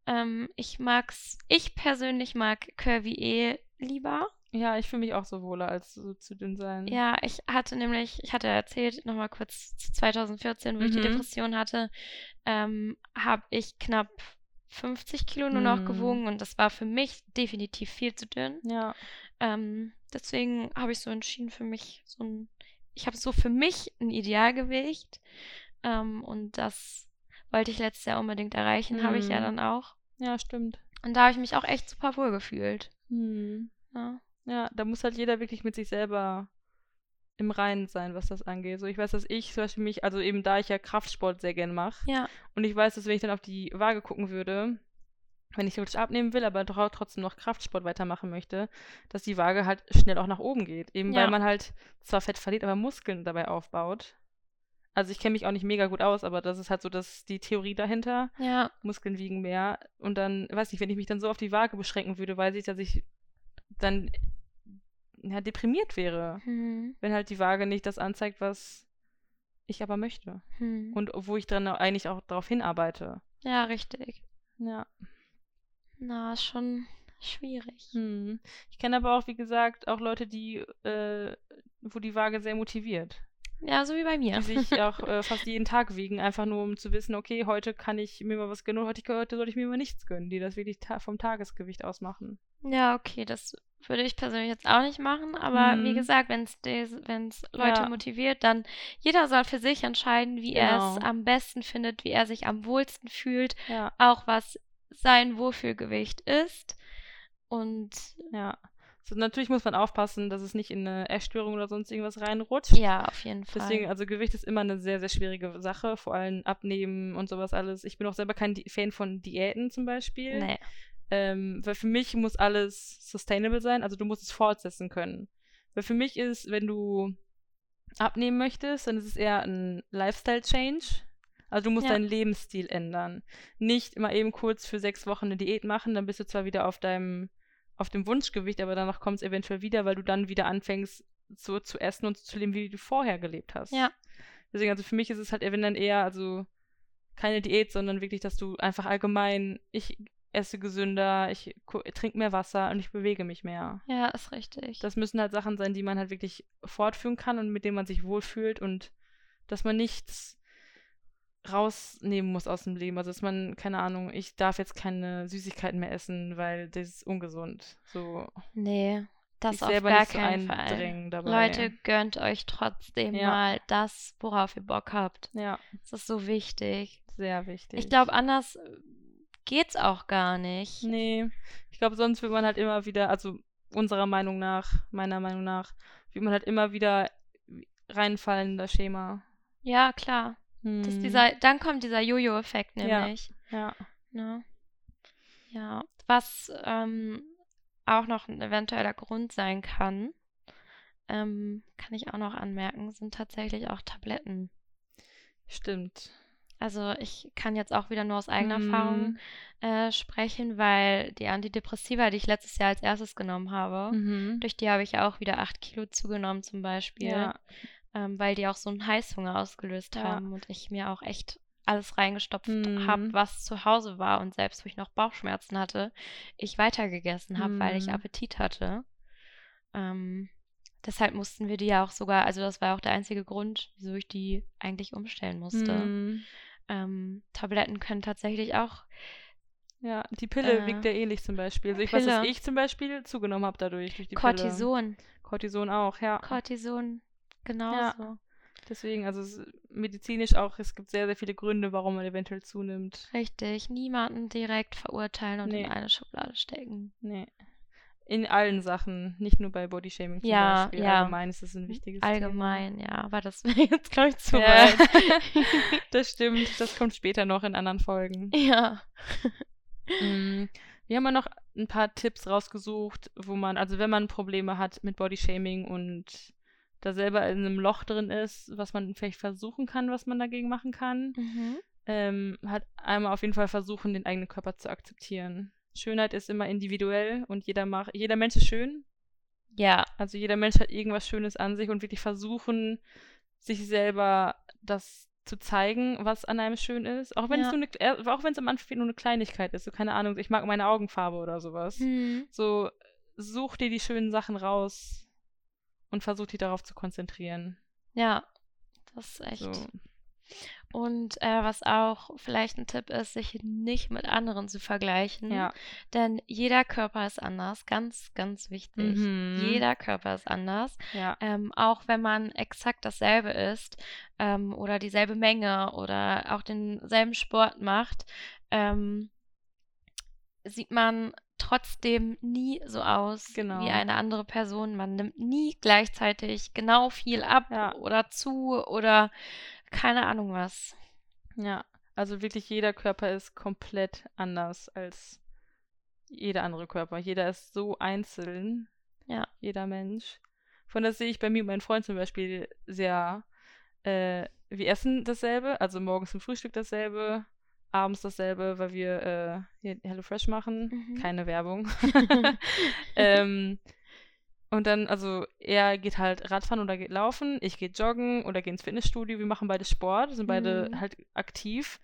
Ähm, ich mag's, ich persönlich mag Curvy eh lieber. Ja, ich fühle mich auch so wohler als so zu dünn sein. Ja, ich hatte nämlich, ich hatte erzählt, nochmal kurz zu 2014, wo ich die Mhm. Depression hatte, ähm, habe ich knapp 50 Kilo nur noch Mhm. gewogen und das war für mich definitiv viel zu dünn. Ja. Ähm, deswegen habe ich so entschieden für mich so ein, ich habe so für mich ein Idealgewicht ähm, und das wollte ich letztes Jahr unbedingt erreichen, habe ich ja Mhm. dann auch. Ja, stimmt. Und da habe ich mich auch echt super wohl gefühlt. Hm. Ja. Ja, da muss halt jeder wirklich mit sich selber im Reinen sein, was das angeht. So, ich weiß, dass ich zum Beispiel mich, also eben da ich ja Kraftsport sehr gern mache, Ja, und ich weiß, dass wenn ich dann auf die Waage gucken würde, wenn ich theoretisch abnehmen will, aber trotzdem noch Kraftsport weitermachen möchte, dass die Waage halt schnell auch nach oben geht. Eben Ja. weil man halt zwar Fett verliert, aber Muskeln dabei aufbaut. Also ich kenne mich auch nicht mega gut aus, aber das ist halt so das, die Theorie dahinter. ja, Muskeln wiegen mehr. Und dann, weiß nicht, wenn ich mich dann so auf die Waage beschränken würde, weiß ich, dass ich dann ja, deprimiert wäre, hm, wenn halt die Waage nicht das anzeigt, was ich aber möchte. hm. Und wo ich dann eigentlich auch darauf hinarbeite. ja, richtig. Ja. Na, schon schwierig. Hm. Ich kenne aber auch, wie gesagt, auch Leute, die, äh, wo die Waage sehr motiviert. Ja, so wie bei mir. Die sich auch äh, fast jeden Tag wiegen, einfach nur um zu wissen, okay, heute kann ich mir mal was gönnen und heute, heute soll ich mir mal nichts gönnen, die das wirklich ta vom Tagesgewicht aus machen. Ja, okay, das würde ich persönlich jetzt auch nicht machen, aber wie Mhm. gesagt, wenn es Leute Ja. motiviert, dann jeder soll für sich entscheiden, wie er es Genau. am besten findet, wie er sich am wohlsten fühlt, Ja, auch was sein Wohlfühlgewicht ist. Und ja. So, natürlich muss man aufpassen, dass es nicht in eine Essstörung oder sonst irgendwas reinrutscht. ja, auf jeden Fall. Deswegen, also Gewicht ist immer eine sehr, sehr schwierige Sache, vor allem Abnehmen und sowas alles. Ich bin auch selber kein Fan von Diäten zum Beispiel. nee. Ähm, weil für mich muss alles sustainable sein, also du musst es fortsetzen können. Weil für mich ist, wenn du abnehmen möchtest, dann ist es eher ein Lifestyle-Change. Also du musst Ja. deinen Lebensstil ändern. Nicht immer eben kurz für sechs Wochen eine Diät machen, dann bist du zwar wieder auf deinem, auf dem Wunschgewicht, aber danach kommt es eventuell wieder, weil du dann wieder anfängst, so zu essen und zu leben, wie du vorher gelebt hast. Ja. Deswegen, also für mich ist es halt, wenn dann eher, also keine Diät, sondern wirklich, dass du einfach allgemein, ich esse gesünder, ich trinke mehr Wasser und ich bewege mich mehr. Ja, ist richtig. Das müssen halt Sachen sein, die man halt wirklich fortführen kann und mit denen man sich wohlfühlt und dass man nichts rausnehmen muss aus dem Leben. Also dass man, keine Ahnung, ich darf jetzt keine Süßigkeiten mehr essen, weil das ist ungesund. So nee, das auf gar so keinen Fall. dabei. Leute, gönnt euch trotzdem Ja. mal das, worauf ihr Bock habt. Ja, Das ist so wichtig. sehr wichtig. Ich glaube, anders äh, geht's auch gar nicht. Nee, ich glaube, sonst wird man halt immer wieder, also unserer Meinung nach, meiner Meinung nach, wird man halt immer wieder reinfallen in das Schema. Ja, klar. Das Hm. dieser, dann kommt dieser Jojo-Effekt Ja. nämlich. Ja. Ne? Ja. Was ähm, auch noch ein eventueller Grund sein kann, ähm, kann ich auch noch anmerken, sind tatsächlich auch Tabletten. Stimmt. Also ich kann jetzt auch wieder nur aus eigener Erfahrung Hm. äh, sprechen, weil die Antidepressiva, die ich letztes Jahr als erstes genommen habe, Mhm. durch die habe ich ja auch wieder acht Kilo zugenommen zum Beispiel, Ja. Ähm, weil die auch so einen Heißhunger ausgelöst Ja. haben und ich mir auch echt alles reingestopft Mhm. habe, was zu Hause war und selbst wo ich noch Bauchschmerzen hatte, ich weitergegessen habe, weil ich Mhm. Appetit hatte. Ähm, deshalb mussten wir die ja auch sogar, also das war auch der einzige Grund, wieso ich die eigentlich umstellen musste. Mhm. Ähm, Tabletten können tatsächlich auch Ja, die Pille Äh, wirkt ja ähnlich zum Beispiel. Also ich weiß, dass Pille. ich zum Beispiel zugenommen habe dadurch, durch die Pille. Cortison. Cortison auch, ja. Cortison, genauso. Deswegen, also es ist medizinisch auch, es gibt sehr, sehr viele Gründe, warum man eventuell zunimmt. Richtig. Niemanden direkt verurteilen und Nee. in eine Schublade stecken. Nee. In allen Sachen, nicht nur bei Bodyshaming zum Ja, Beispiel. ja. Allgemein ist es ein wichtiges Allgemein, ja. Aber das wäre jetzt, glaube ich, zu Thema. weit. Ja. das stimmt, das kommt später noch in anderen Folgen. ja. Mm, Wir haben ja noch ein paar Tipps rausgesucht, wo man, also wenn man Probleme hat mit Bodyshaming und da selber in einem Loch drin ist, was man vielleicht versuchen kann, was man dagegen machen kann, Mhm. ähm, hat einmal auf jeden Fall versuchen, den eigenen Körper zu akzeptieren. Schönheit ist immer individuell und jeder macht, jeder Mensch ist schön. Ja, Also jeder Mensch hat irgendwas Schönes an sich und wirklich versuchen, sich selber das zu zeigen, was an einem schön ist. Auch wenn es Ja. nur eine, äh, auch wenn es am Anfang nur eine Kleinigkeit ist. So, keine Ahnung, ich mag meine Augenfarbe oder sowas. Hm. So, such dir die schönen Sachen raus und versuch dich darauf zu konzentrieren. Ja, das ist echt. So. Und äh, was auch vielleicht ein Tipp ist, sich nicht mit anderen zu vergleichen. Ja. Denn jeder Körper ist anders. Ganz, ganz wichtig. Mhm. Jeder Körper ist anders. Ja. Ähm, auch wenn man exakt dasselbe isst ähm, oder dieselbe Menge oder auch denselben Sport macht, ähm, sieht man trotzdem nie so aus Genau. wie eine andere Person. Man nimmt nie gleichzeitig genau viel ab Ja. oder zu oder keine Ahnung was. Ja. Also wirklich jeder Körper ist komplett anders als jeder andere Körper. Jeder ist so einzeln. Ja. Jeder Mensch. Von das sehe ich bei mir und meinem Freund zum Beispiel sehr. Äh, wir essen dasselbe, also morgens zum Frühstück dasselbe, abends dasselbe, weil wir äh, hier HelloFresh machen. Mhm. Keine Werbung. ähm, und dann, also er geht halt Radfahren oder geht laufen, ich gehe joggen oder gehe ins Fitnessstudio. Wir machen beide Sport, sind beide Mhm. halt aktiv.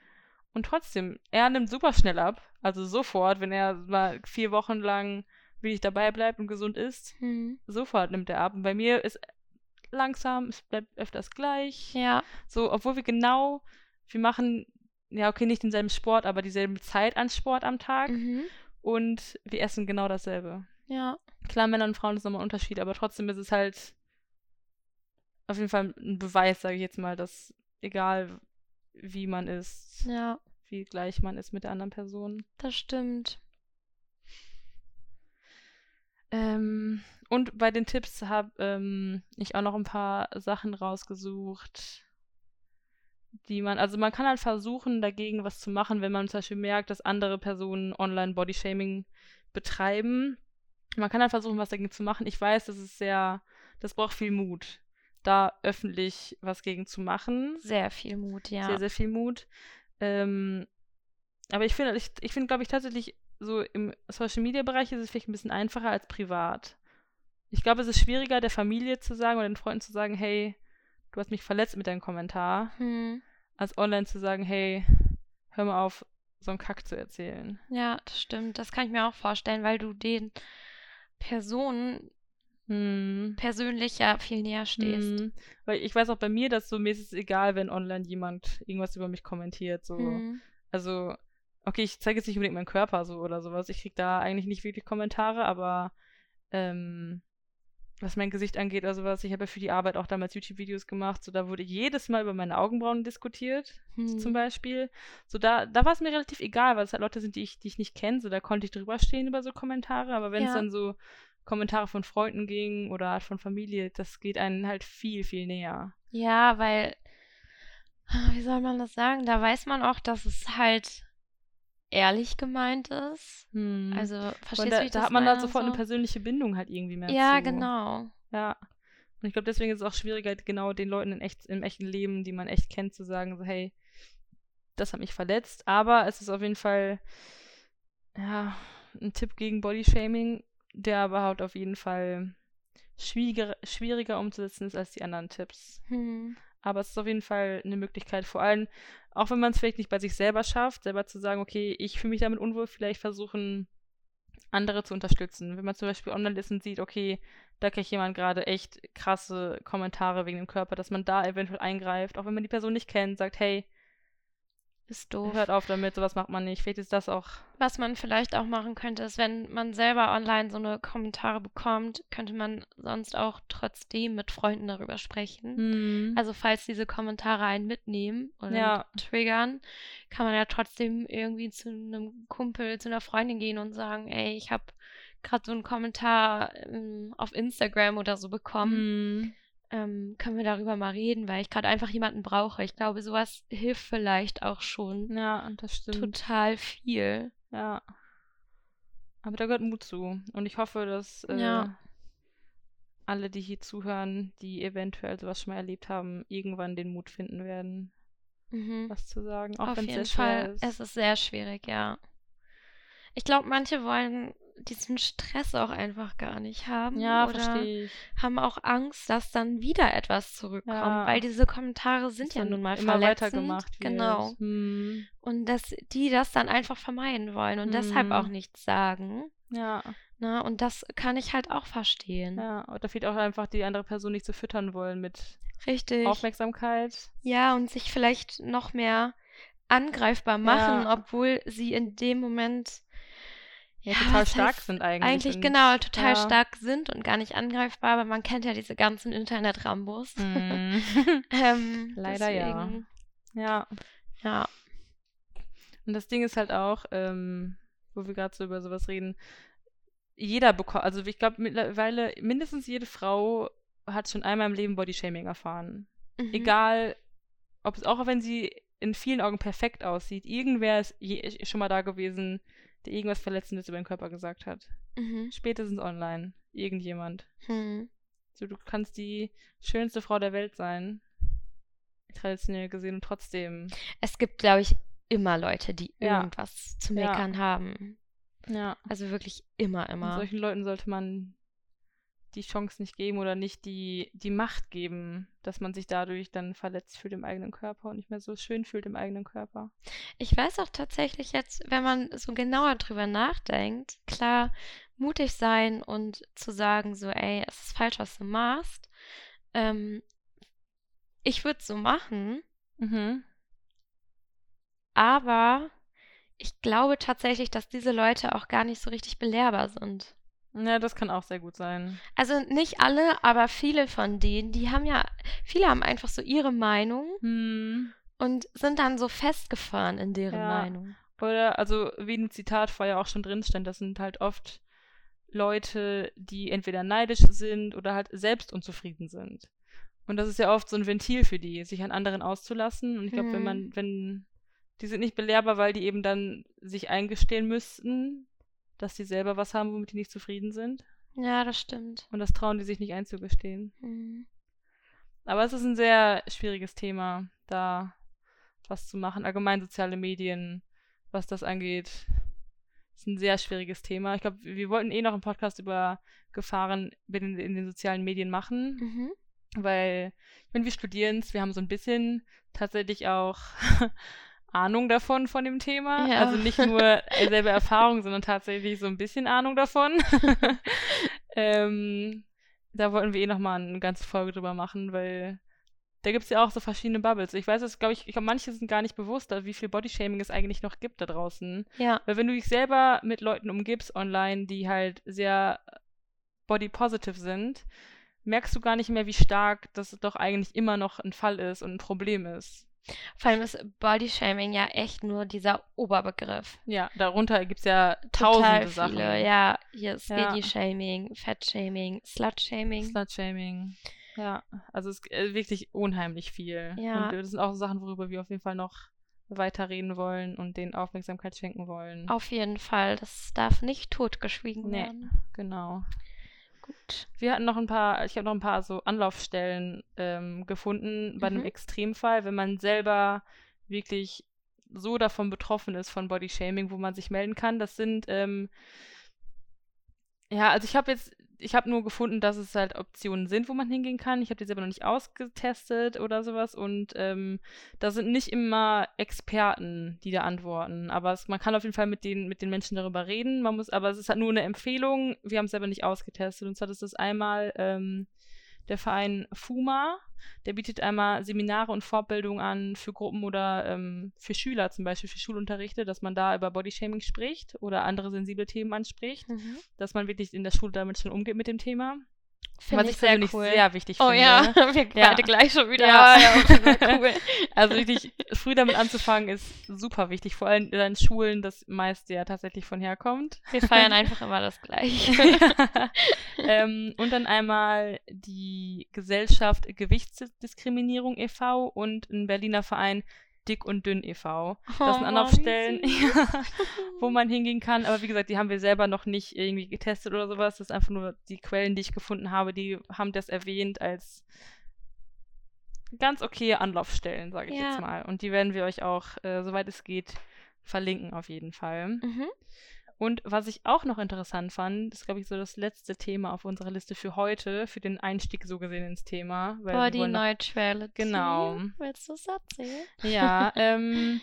Und trotzdem, er nimmt super schnell ab. Also sofort, wenn er mal vier Wochen lang wirklich dabei bleibt und gesund ist, Hm. sofort nimmt er ab. Und bei mir ist langsam, es bleibt öfters gleich. Ja, So, obwohl wir genau, wir machen, ja, okay, nicht denselben Sport, aber dieselbe Zeit an Sport am Tag. mhm. Und wir essen genau dasselbe. ja, Klar, Männer und Frauen ist nochmal ein Unterschied, aber trotzdem ist es halt auf jeden Fall ein Beweis, sage ich jetzt mal, dass egal wie man ist, ja, wie gleich man ist mit der anderen Person. das stimmt. Ähm, und bei den Tipps habe ähm, ich auch noch ein paar Sachen rausgesucht, die man, also man kann halt versuchen, dagegen was zu machen, wenn man zum Beispiel merkt, dass andere Personen online Bodyshaming betreiben. Man kann halt versuchen, was dagegen zu machen. Ich weiß, das ist sehr, das braucht viel Mut, da öffentlich was gegen zu machen. Sehr viel Mut, ja. Sehr, sehr viel Mut. Ähm, aber ich finde, ich, ich finde, glaube ich, tatsächlich so im Social Media Bereich ist es vielleicht ein bisschen einfacher als privat. Ich glaube, es ist schwieriger, der Familie zu sagen oder den Freunden zu sagen, hey, du hast mich verletzt mit deinem Kommentar, Hm. als online zu sagen, hey, hör mal auf, so einen Kack zu erzählen. Ja, das stimmt. Das kann ich mir auch vorstellen, weil du den Personen Hm. persönlich ja viel näher stehst. Hm. Weil ich weiß auch bei mir, dass so mir ist es egal, wenn online jemand irgendwas über mich kommentiert. So. Hm. Also, okay, ich zeige jetzt nicht unbedingt meinen Körper so oder sowas. Ich krieg da eigentlich nicht wirklich Kommentare, aber ähm, was mein Gesicht angeht oder sowas, ich habe ja für die Arbeit auch damals YouTube-Videos gemacht, so da wurde jedes Mal über meine Augenbrauen diskutiert, Hm. zum Beispiel. So da, da war es mir relativ egal, weil es halt Leute sind, die ich, die ich nicht kenne, so da konnte ich drüber stehen über so Kommentare, aber wenn es Ja. dann so Kommentare von Freunden ging oder halt von Familie, das geht einen halt viel, viel näher. Ja, weil, wie soll man das sagen? Da weiß man auch, dass es halt ehrlich gemeint ist. Hm. Also, Und verstehst da, du, wie ich da das hat man da meine? sofort so? eine persönliche Bindung halt irgendwie mehr Ja, zu. genau. Ja. Und ich glaube, deswegen ist es auch schwieriger, genau den Leuten in echt, im echten Leben, die man echt kennt, zu sagen, so, hey, das hat mich verletzt. Aber es ist auf jeden Fall, ja, ein Tipp gegen Bodyshaming, der aber halt auf jeden Fall schwieriger, schwieriger umzusetzen ist als die anderen Tipps. Hm. Aber es ist auf jeden Fall eine Möglichkeit, vor allem, auch wenn man es vielleicht nicht bei sich selber schafft, selber zu sagen, okay, ich fühle mich damit unwohl, vielleicht versuchen, andere zu unterstützen. Wenn man zum Beispiel online ist und sieht, okay, da kriegt jemand gerade echt krasse Kommentare wegen dem Körper, dass man da eventuell eingreift, auch wenn man die Person nicht kennt, sagt, hey, Ist doof. hört auf damit, sowas macht man nicht. Vielleicht ist das auch, Was man vielleicht auch machen könnte, ist, wenn man selber online so eine Kommentare bekommt, könnte man sonst auch trotzdem mit Freunden darüber sprechen. hm, Also falls diese Kommentare einen mitnehmen oder Ja. triggern, kann man ja trotzdem irgendwie zu einem Kumpel, zu einer Freundin gehen und sagen, ey, ich habe gerade so einen Kommentar ähm, auf Instagram oder so bekommen. hm, Ähm, können wir darüber mal reden, weil ich gerade einfach jemanden brauche. Ich glaube, sowas hilft vielleicht auch schon ja, das stimmt. total viel. Ja. Aber da gehört Mut zu. Und ich hoffe, dass äh, Ja. alle, die hier zuhören, die eventuell sowas schon mal erlebt haben, irgendwann den Mut finden werden, Mhm. was zu sagen. Auch Auf jeden Fall. ist. Es ist sehr schwierig, ja. Ich glaube, manche wollen diesen Stress auch einfach gar nicht haben. Ja, oder verstehe ich. haben auch Angst, dass dann wieder etwas zurückkommt, Ja. weil diese Kommentare sind Dass ja nun mal immer verletzend. weitergemacht wird. Genau. Hm. Und dass die das dann einfach vermeiden wollen und deshalb Mhm. auch nichts sagen. Ja, Ne? Und das kann ich halt auch verstehen. ja. Und da fehlt auch einfach die andere Person nicht zu füttern wollen mit Richtig. Aufmerksamkeit. Ja, und sich vielleicht noch mehr angreifbar machen, Ja. obwohl sie in dem Moment Ja, Ja, total stark heißt sind eigentlich. eigentlich und- genau total ja. stark sind und gar nicht angreifbar, aber man kennt ja diese ganzen Internet-Rambos. Mhm. ähm, Leider ja. deswegen, ja. ja. Und das Ding ist halt auch, ähm, wo wir gerade so über sowas reden, jeder bekommt, also ich glaube mittlerweile mindestens jede Frau hat schon einmal im Leben Bodyshaming erfahren. Mhm. Egal, ob es auch wenn sie in vielen Augen perfekt aussieht, irgendwer ist je, schon mal da gewesen, der irgendwas Verletzendes über den Körper gesagt hat. Mhm. Spätestens online. Irgendjemand. Hm. So, du kannst die schönste Frau der Welt sein. Traditionell gesehen und trotzdem. Es gibt, glaube ich, immer Leute, die Ja. irgendwas zu Ja. meckern haben. Ja. Also wirklich immer, Und immer. solchen Leuten sollte man die Chance nicht geben oder nicht die, die Macht geben, dass man sich dadurch dann verletzt fühlt im eigenen Körper und nicht mehr so schön fühlt im eigenen Körper. Ich weiß auch tatsächlich jetzt, wenn man so genauer drüber nachdenkt, klar, mutig sein und zu sagen, so, ey, es ist falsch, was du machst. Ähm, ich würde es so machen, Mhm. aber ich glaube tatsächlich, dass diese Leute auch gar nicht so richtig belehrbar sind. Ja, das kann auch sehr gut sein. Also nicht alle, aber viele von denen, die haben ja, viele haben einfach so ihre Meinung Hm. und sind dann so festgefahren in deren Ja. Meinung. Oder, also wie im Zitat vorher auch schon drin stand, das sind halt oft Leute, die entweder neidisch sind oder halt selbst unzufrieden sind. Und das ist ja oft so ein Ventil für die, sich an anderen auszulassen. Und ich glaube, wenn Hm. man, wenn, die sind nicht belehrbar, weil die eben dann sich eingestehen müssten, dass die selber was haben, womit die nicht zufrieden sind. Ja, das stimmt. Und das trauen die sich nicht einzugestehen. Hm. Aber es ist ein sehr schwieriges Thema, da was zu machen. Allgemein soziale Medien, was das angeht, ist ein sehr schwieriges Thema. Ich glaube, wir wollten eh noch einen Podcast über Gefahren in, in den sozialen Medien machen, Mhm. weil, wenn wir studieren wir haben so ein bisschen tatsächlich auch Ahnung davon von dem Thema. Ja. Also nicht nur selbe Erfahrung, sondern tatsächlich so ein bisschen Ahnung davon. ähm, da wollten wir eh nochmal eine ganze Folge drüber machen, weil da gibt es ja auch so verschiedene Bubbles. Ich weiß es, glaube ich, ich glaube, manche sind gar nicht bewusst, wie viel Bodyshaming es eigentlich noch gibt da draußen. Ja. Weil wenn du dich selber mit Leuten umgibst online, die halt sehr body positive sind, merkst du gar nicht mehr, wie stark das doch eigentlich immer noch ein Fall ist und ein Problem ist. Vor allem ist Bodyshaming ja echt nur dieser Oberbegriff. Ja, darunter gibt es ja Total tausende Sachen. viele, ja. Hier Ja. Skinny-Shaming, Fat-Shaming, Slut-Shaming. Slut-Shaming. Ja, also es ist äh, wirklich unheimlich viel. Ja. Und das sind auch so Sachen, worüber wir auf jeden Fall noch weiterreden wollen und denen Aufmerksamkeit schenken wollen. Auf jeden Fall, das darf nicht totgeschwiegen Nee. werden. Genau. Wir hatten noch ein paar, ich habe noch ein paar so Anlaufstellen ähm, gefunden bei einem Mhm. Extremfall, wenn man selber wirklich so davon betroffen ist von Bodyshaming, wo man sich melden kann. Das sind, ähm, ja, also ich habe jetzt, ich habe nur gefunden, dass es halt Optionen sind, wo man hingehen kann. Ich habe die selber noch nicht ausgetestet oder sowas und ähm, da sind nicht immer Experten, die da antworten. Aber es, man kann auf jeden Fall mit den, mit den Menschen darüber reden. Man muss, aber es ist halt nur eine Empfehlung. Wir haben es selber nicht ausgetestet. Und zwar ist das einmal ähm, der Verein FUMA. Der bietet einmal Seminare und Fortbildungen an für Gruppen oder ähm, für Schüler, zum Beispiel für Schulunterrichte, dass man da über Bodyshaming spricht oder andere sensible Themen anspricht, Mhm. dass man wirklich in der Schule damit schon umgeht mit dem Thema. Finde was ich persönlich cool. sehr wichtig oh finde. ja, wir Ja. beide gleich schon wieder. Ja. Ja, cool. Also wirklich früh damit anzufangen ist super wichtig, vor allem in Schulen, das meist ja tatsächlich von herkommt. Wir feiern einfach immer das Gleiche. ähm, und dann einmal die Gesellschaft Gewichtsdiskriminierung e.V. und ein Berliner Verein Dick und Dünn e.V. Das sind Oh, Anlaufstellen, süß. wo man hingehen kann. Aber wie gesagt, die haben wir selber noch nicht irgendwie getestet oder sowas. Das ist einfach nur die Quellen, die ich gefunden habe, die haben das erwähnt als ganz okay Anlaufstellen, sage ich Ja. jetzt mal. Und die werden wir euch auch, äh, soweit es geht, verlinken auf jeden Fall. Mhm. Und was ich auch noch interessant fand, ist, glaube ich, so das letzte Thema auf unserer Liste für heute, für den Einstieg so gesehen ins Thema. weil Body Neutrality. Genau. Willst du es erzählen? Ja, ähm,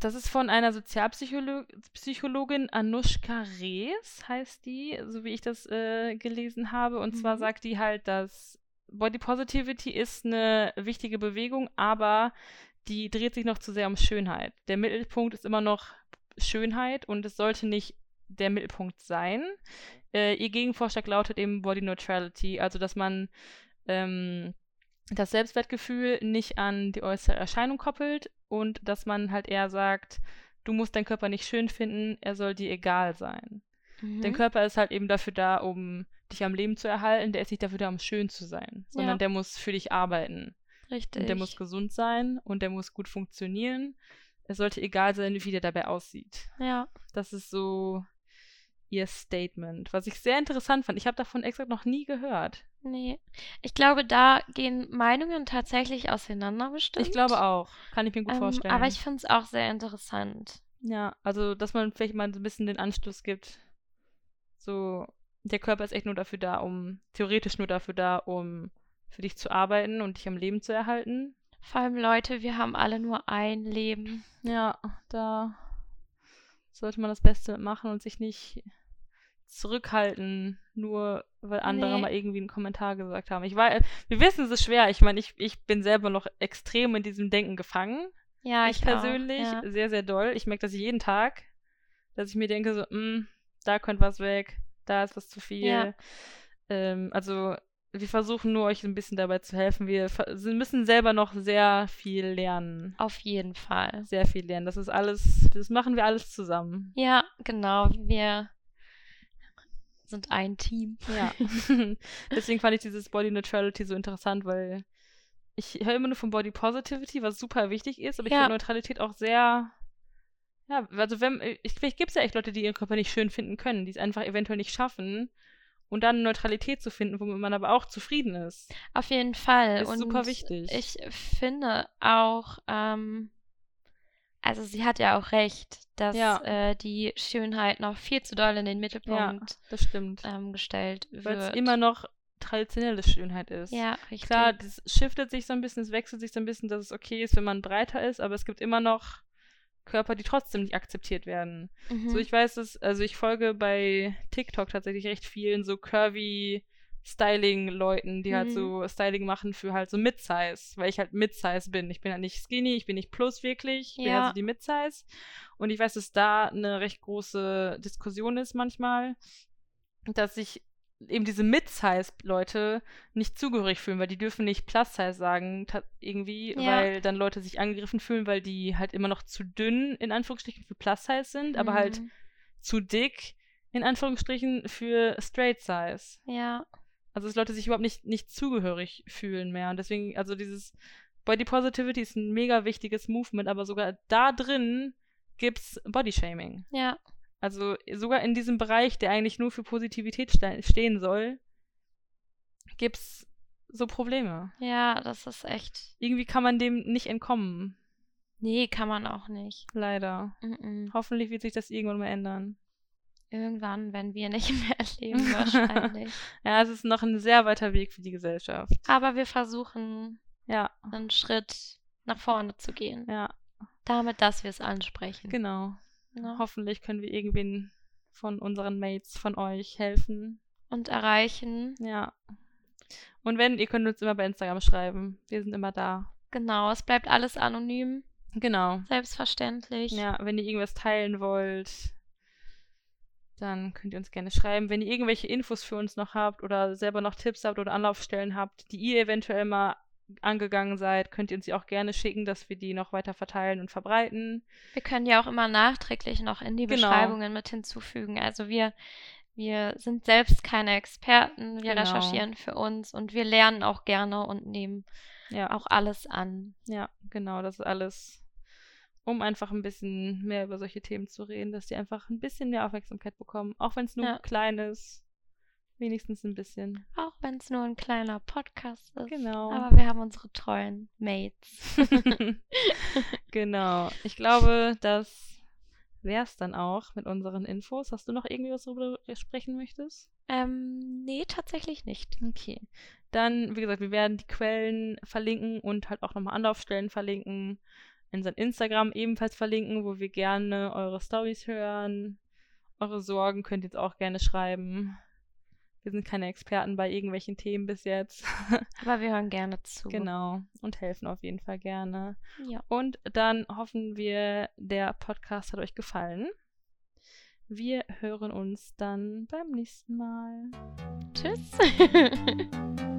das ist von einer Sozialpsychologin Anushka Rees, heißt die, so wie ich das äh, gelesen habe. Und zwar Mhm. sagt die halt, dass Body Positivity ist eine wichtige Bewegung, aber die dreht sich noch zu sehr um Schönheit. Der Mittelpunkt ist immer noch Schönheit und es sollte nicht der Mittelpunkt sein. Äh, ihr Gegenvorschlag lautet eben Body Neutrality, also dass man ähm, das Selbstwertgefühl nicht an die äußere Erscheinung koppelt und dass man halt eher sagt, du musst deinen Körper nicht schön finden, er soll dir egal sein. Dein Mhm. Körper ist halt eben dafür da, um dich am Leben zu erhalten, der ist nicht dafür da, um schön zu sein, sondern Ja. der muss für dich arbeiten. Richtig. Und der muss gesund sein und der muss gut funktionieren. Es sollte egal sein, wie der dabei aussieht. ja. Das ist so ihr Statement, was ich sehr interessant fand. Ich habe davon exakt noch nie gehört. Nee. Ich glaube, da gehen Meinungen tatsächlich auseinander bestimmt. Ich glaube auch. Kann ich mir gut Ähm, vorstellen. aber ich finde es auch sehr interessant. Ja, also, dass man vielleicht mal so ein bisschen den Anschluss gibt. So, der Körper ist echt nur dafür da, um, theoretisch nur dafür da, um für dich zu arbeiten und dich am Leben zu erhalten. Vor allem Leute, wir haben alle nur ein Leben. Ja, da sollte man das Beste machen und sich nicht zurückhalten, nur weil andere Nee. mal irgendwie einen Kommentar gesagt haben. Ich weiß, wir wissen, es ist schwer. Ich meine, ich, ich bin selber noch extrem in diesem Denken gefangen. Ja, ich ich, persönlich Auch, ja. sehr, sehr doll. Ich merke das jeden Tag, dass ich mir denke, so, "Mm, da könnte was weg, da ist was zu viel. Ja. Ähm, also wir versuchen nur euch ein bisschen dabei zu helfen. Wir müssen selber noch sehr viel lernen. Auf jeden Fall. Sehr viel lernen. Das ist alles, das machen wir alles zusammen. Ja, genau. Wir sind ein Team. Ja. Deswegen fand ich dieses Body Neutrality so interessant, weil ich höre immer nur von Body Positivity, was super wichtig ist, aber ich Ja. finde Neutralität auch sehr. Ja, also wenn, ich, vielleicht gibt es ja echt Leute, die ihren Körper nicht schön finden können, die es einfach eventuell nicht schaffen. Und dann Neutralität zu finden, womit man aber auch zufrieden ist. Auf jeden Fall. Ist Und super wichtig. Ich finde auch, ähm, also sie hat ja auch recht, dass Ja. äh, die Schönheit noch viel zu doll in den Ja, Mittelpunkt stimmt. ähm, gestellt Weil es wird. immer noch traditionelle Schönheit ist. ja, richtig. Klar, das shiftet sich so ein bisschen, es wechselt sich so ein bisschen, dass es okay ist, wenn man breiter ist, aber es gibt immer noch Körper, die trotzdem nicht akzeptiert werden. Mhm. So, ich weiß es, also ich folge bei TikTok tatsächlich recht vielen so curvy Styling-Leuten, die halt Mhm. so Styling machen für halt so Mid-Size, weil ich halt Mid-Size bin. Ich bin halt nicht skinny, ich bin nicht plus wirklich, ich bin Ja. also die Mid-Size. Und ich weiß, dass da eine recht große Diskussion ist manchmal, dass sich eben diese Mid-Size-Leute nicht zugehörig fühlen, weil die dürfen nicht Plus-Size sagen, irgendwie, Ja. weil dann Leute sich angegriffen fühlen, weil die halt immer noch zu dünn, in Anführungsstrichen, für Plus-Size sind, aber halt Mhm. zu dick, in Anführungsstrichen, für Straight-Size. Ja, Also dass Leute sich überhaupt nicht, nicht zugehörig fühlen mehr. Und deswegen, also dieses Body Positivity ist ein mega wichtiges Movement, aber sogar da drin gibt's Bodyshaming. ja, Also sogar in diesem Bereich, der eigentlich nur für Positivität ste stehen soll, gibt's so Probleme. ja, das ist echt. Irgendwie kann man dem nicht entkommen. Nee, kann man auch nicht. Leider. Mhm. Hoffentlich wird sich das irgendwann mal ändern. Irgendwann, wenn wir nicht mehr leben, wahrscheinlich. Ja, es ist noch ein sehr weiter Weg für die Gesellschaft. Aber wir versuchen, Ja, einen Schritt nach vorne zu gehen. ja, Damit, dass wir es ansprechen. genau. Ne? Hoffentlich können wir irgendwen von unseren Mates, von euch helfen. Und erreichen. Ja. Und wenn, ihr könnt uns immer bei Instagram schreiben. Wir sind immer da. Genau, es bleibt alles anonym. Genau. Selbstverständlich. Ja, wenn ihr irgendwas teilen wollt, dann könnt ihr uns gerne schreiben. Wenn ihr irgendwelche Infos für uns noch habt oder selber noch Tipps habt oder Anlaufstellen habt, die ihr eventuell mal angegangen seid, könnt ihr uns die auch gerne schicken, dass wir die noch weiter verteilen und verbreiten. Wir können ja auch immer nachträglich noch in die Genau. Beschreibungen mit hinzufügen. Also wir, wir sind selbst keine Experten, wir Genau. recherchieren für uns und wir lernen auch gerne und nehmen Ja, auch alles an. ja, genau, das ist alles, um einfach ein bisschen mehr über solche Themen zu reden, dass die einfach ein bisschen mehr Aufmerksamkeit bekommen, auch wenn es nur Ja. klein ist. Wenigstens ein bisschen. Auch wenn es nur ein kleiner Podcast ist. Genau. Aber wir haben unsere treuen Mates. genau. Ich glaube, das wäre es dann auch mit unseren Infos. Hast du noch irgendwie was darüber sprechen möchtest? Ähm, nee, tatsächlich nicht. Okay. Dann, wie gesagt, wir werden die Quellen verlinken und halt auch nochmal Anlaufstellen verlinken. Unseren Instagram ebenfalls verlinken, wo wir gerne eure Stories hören. Eure Sorgen könnt ihr jetzt auch gerne schreiben. Wir sind keine Experten bei irgendwelchen Themen bis jetzt. Aber wir hören gerne zu. Genau. Und helfen auf jeden Fall gerne. Ja. Und dann hoffen wir, der Podcast hat euch gefallen. Wir hören uns dann beim nächsten Mal. Tschüss.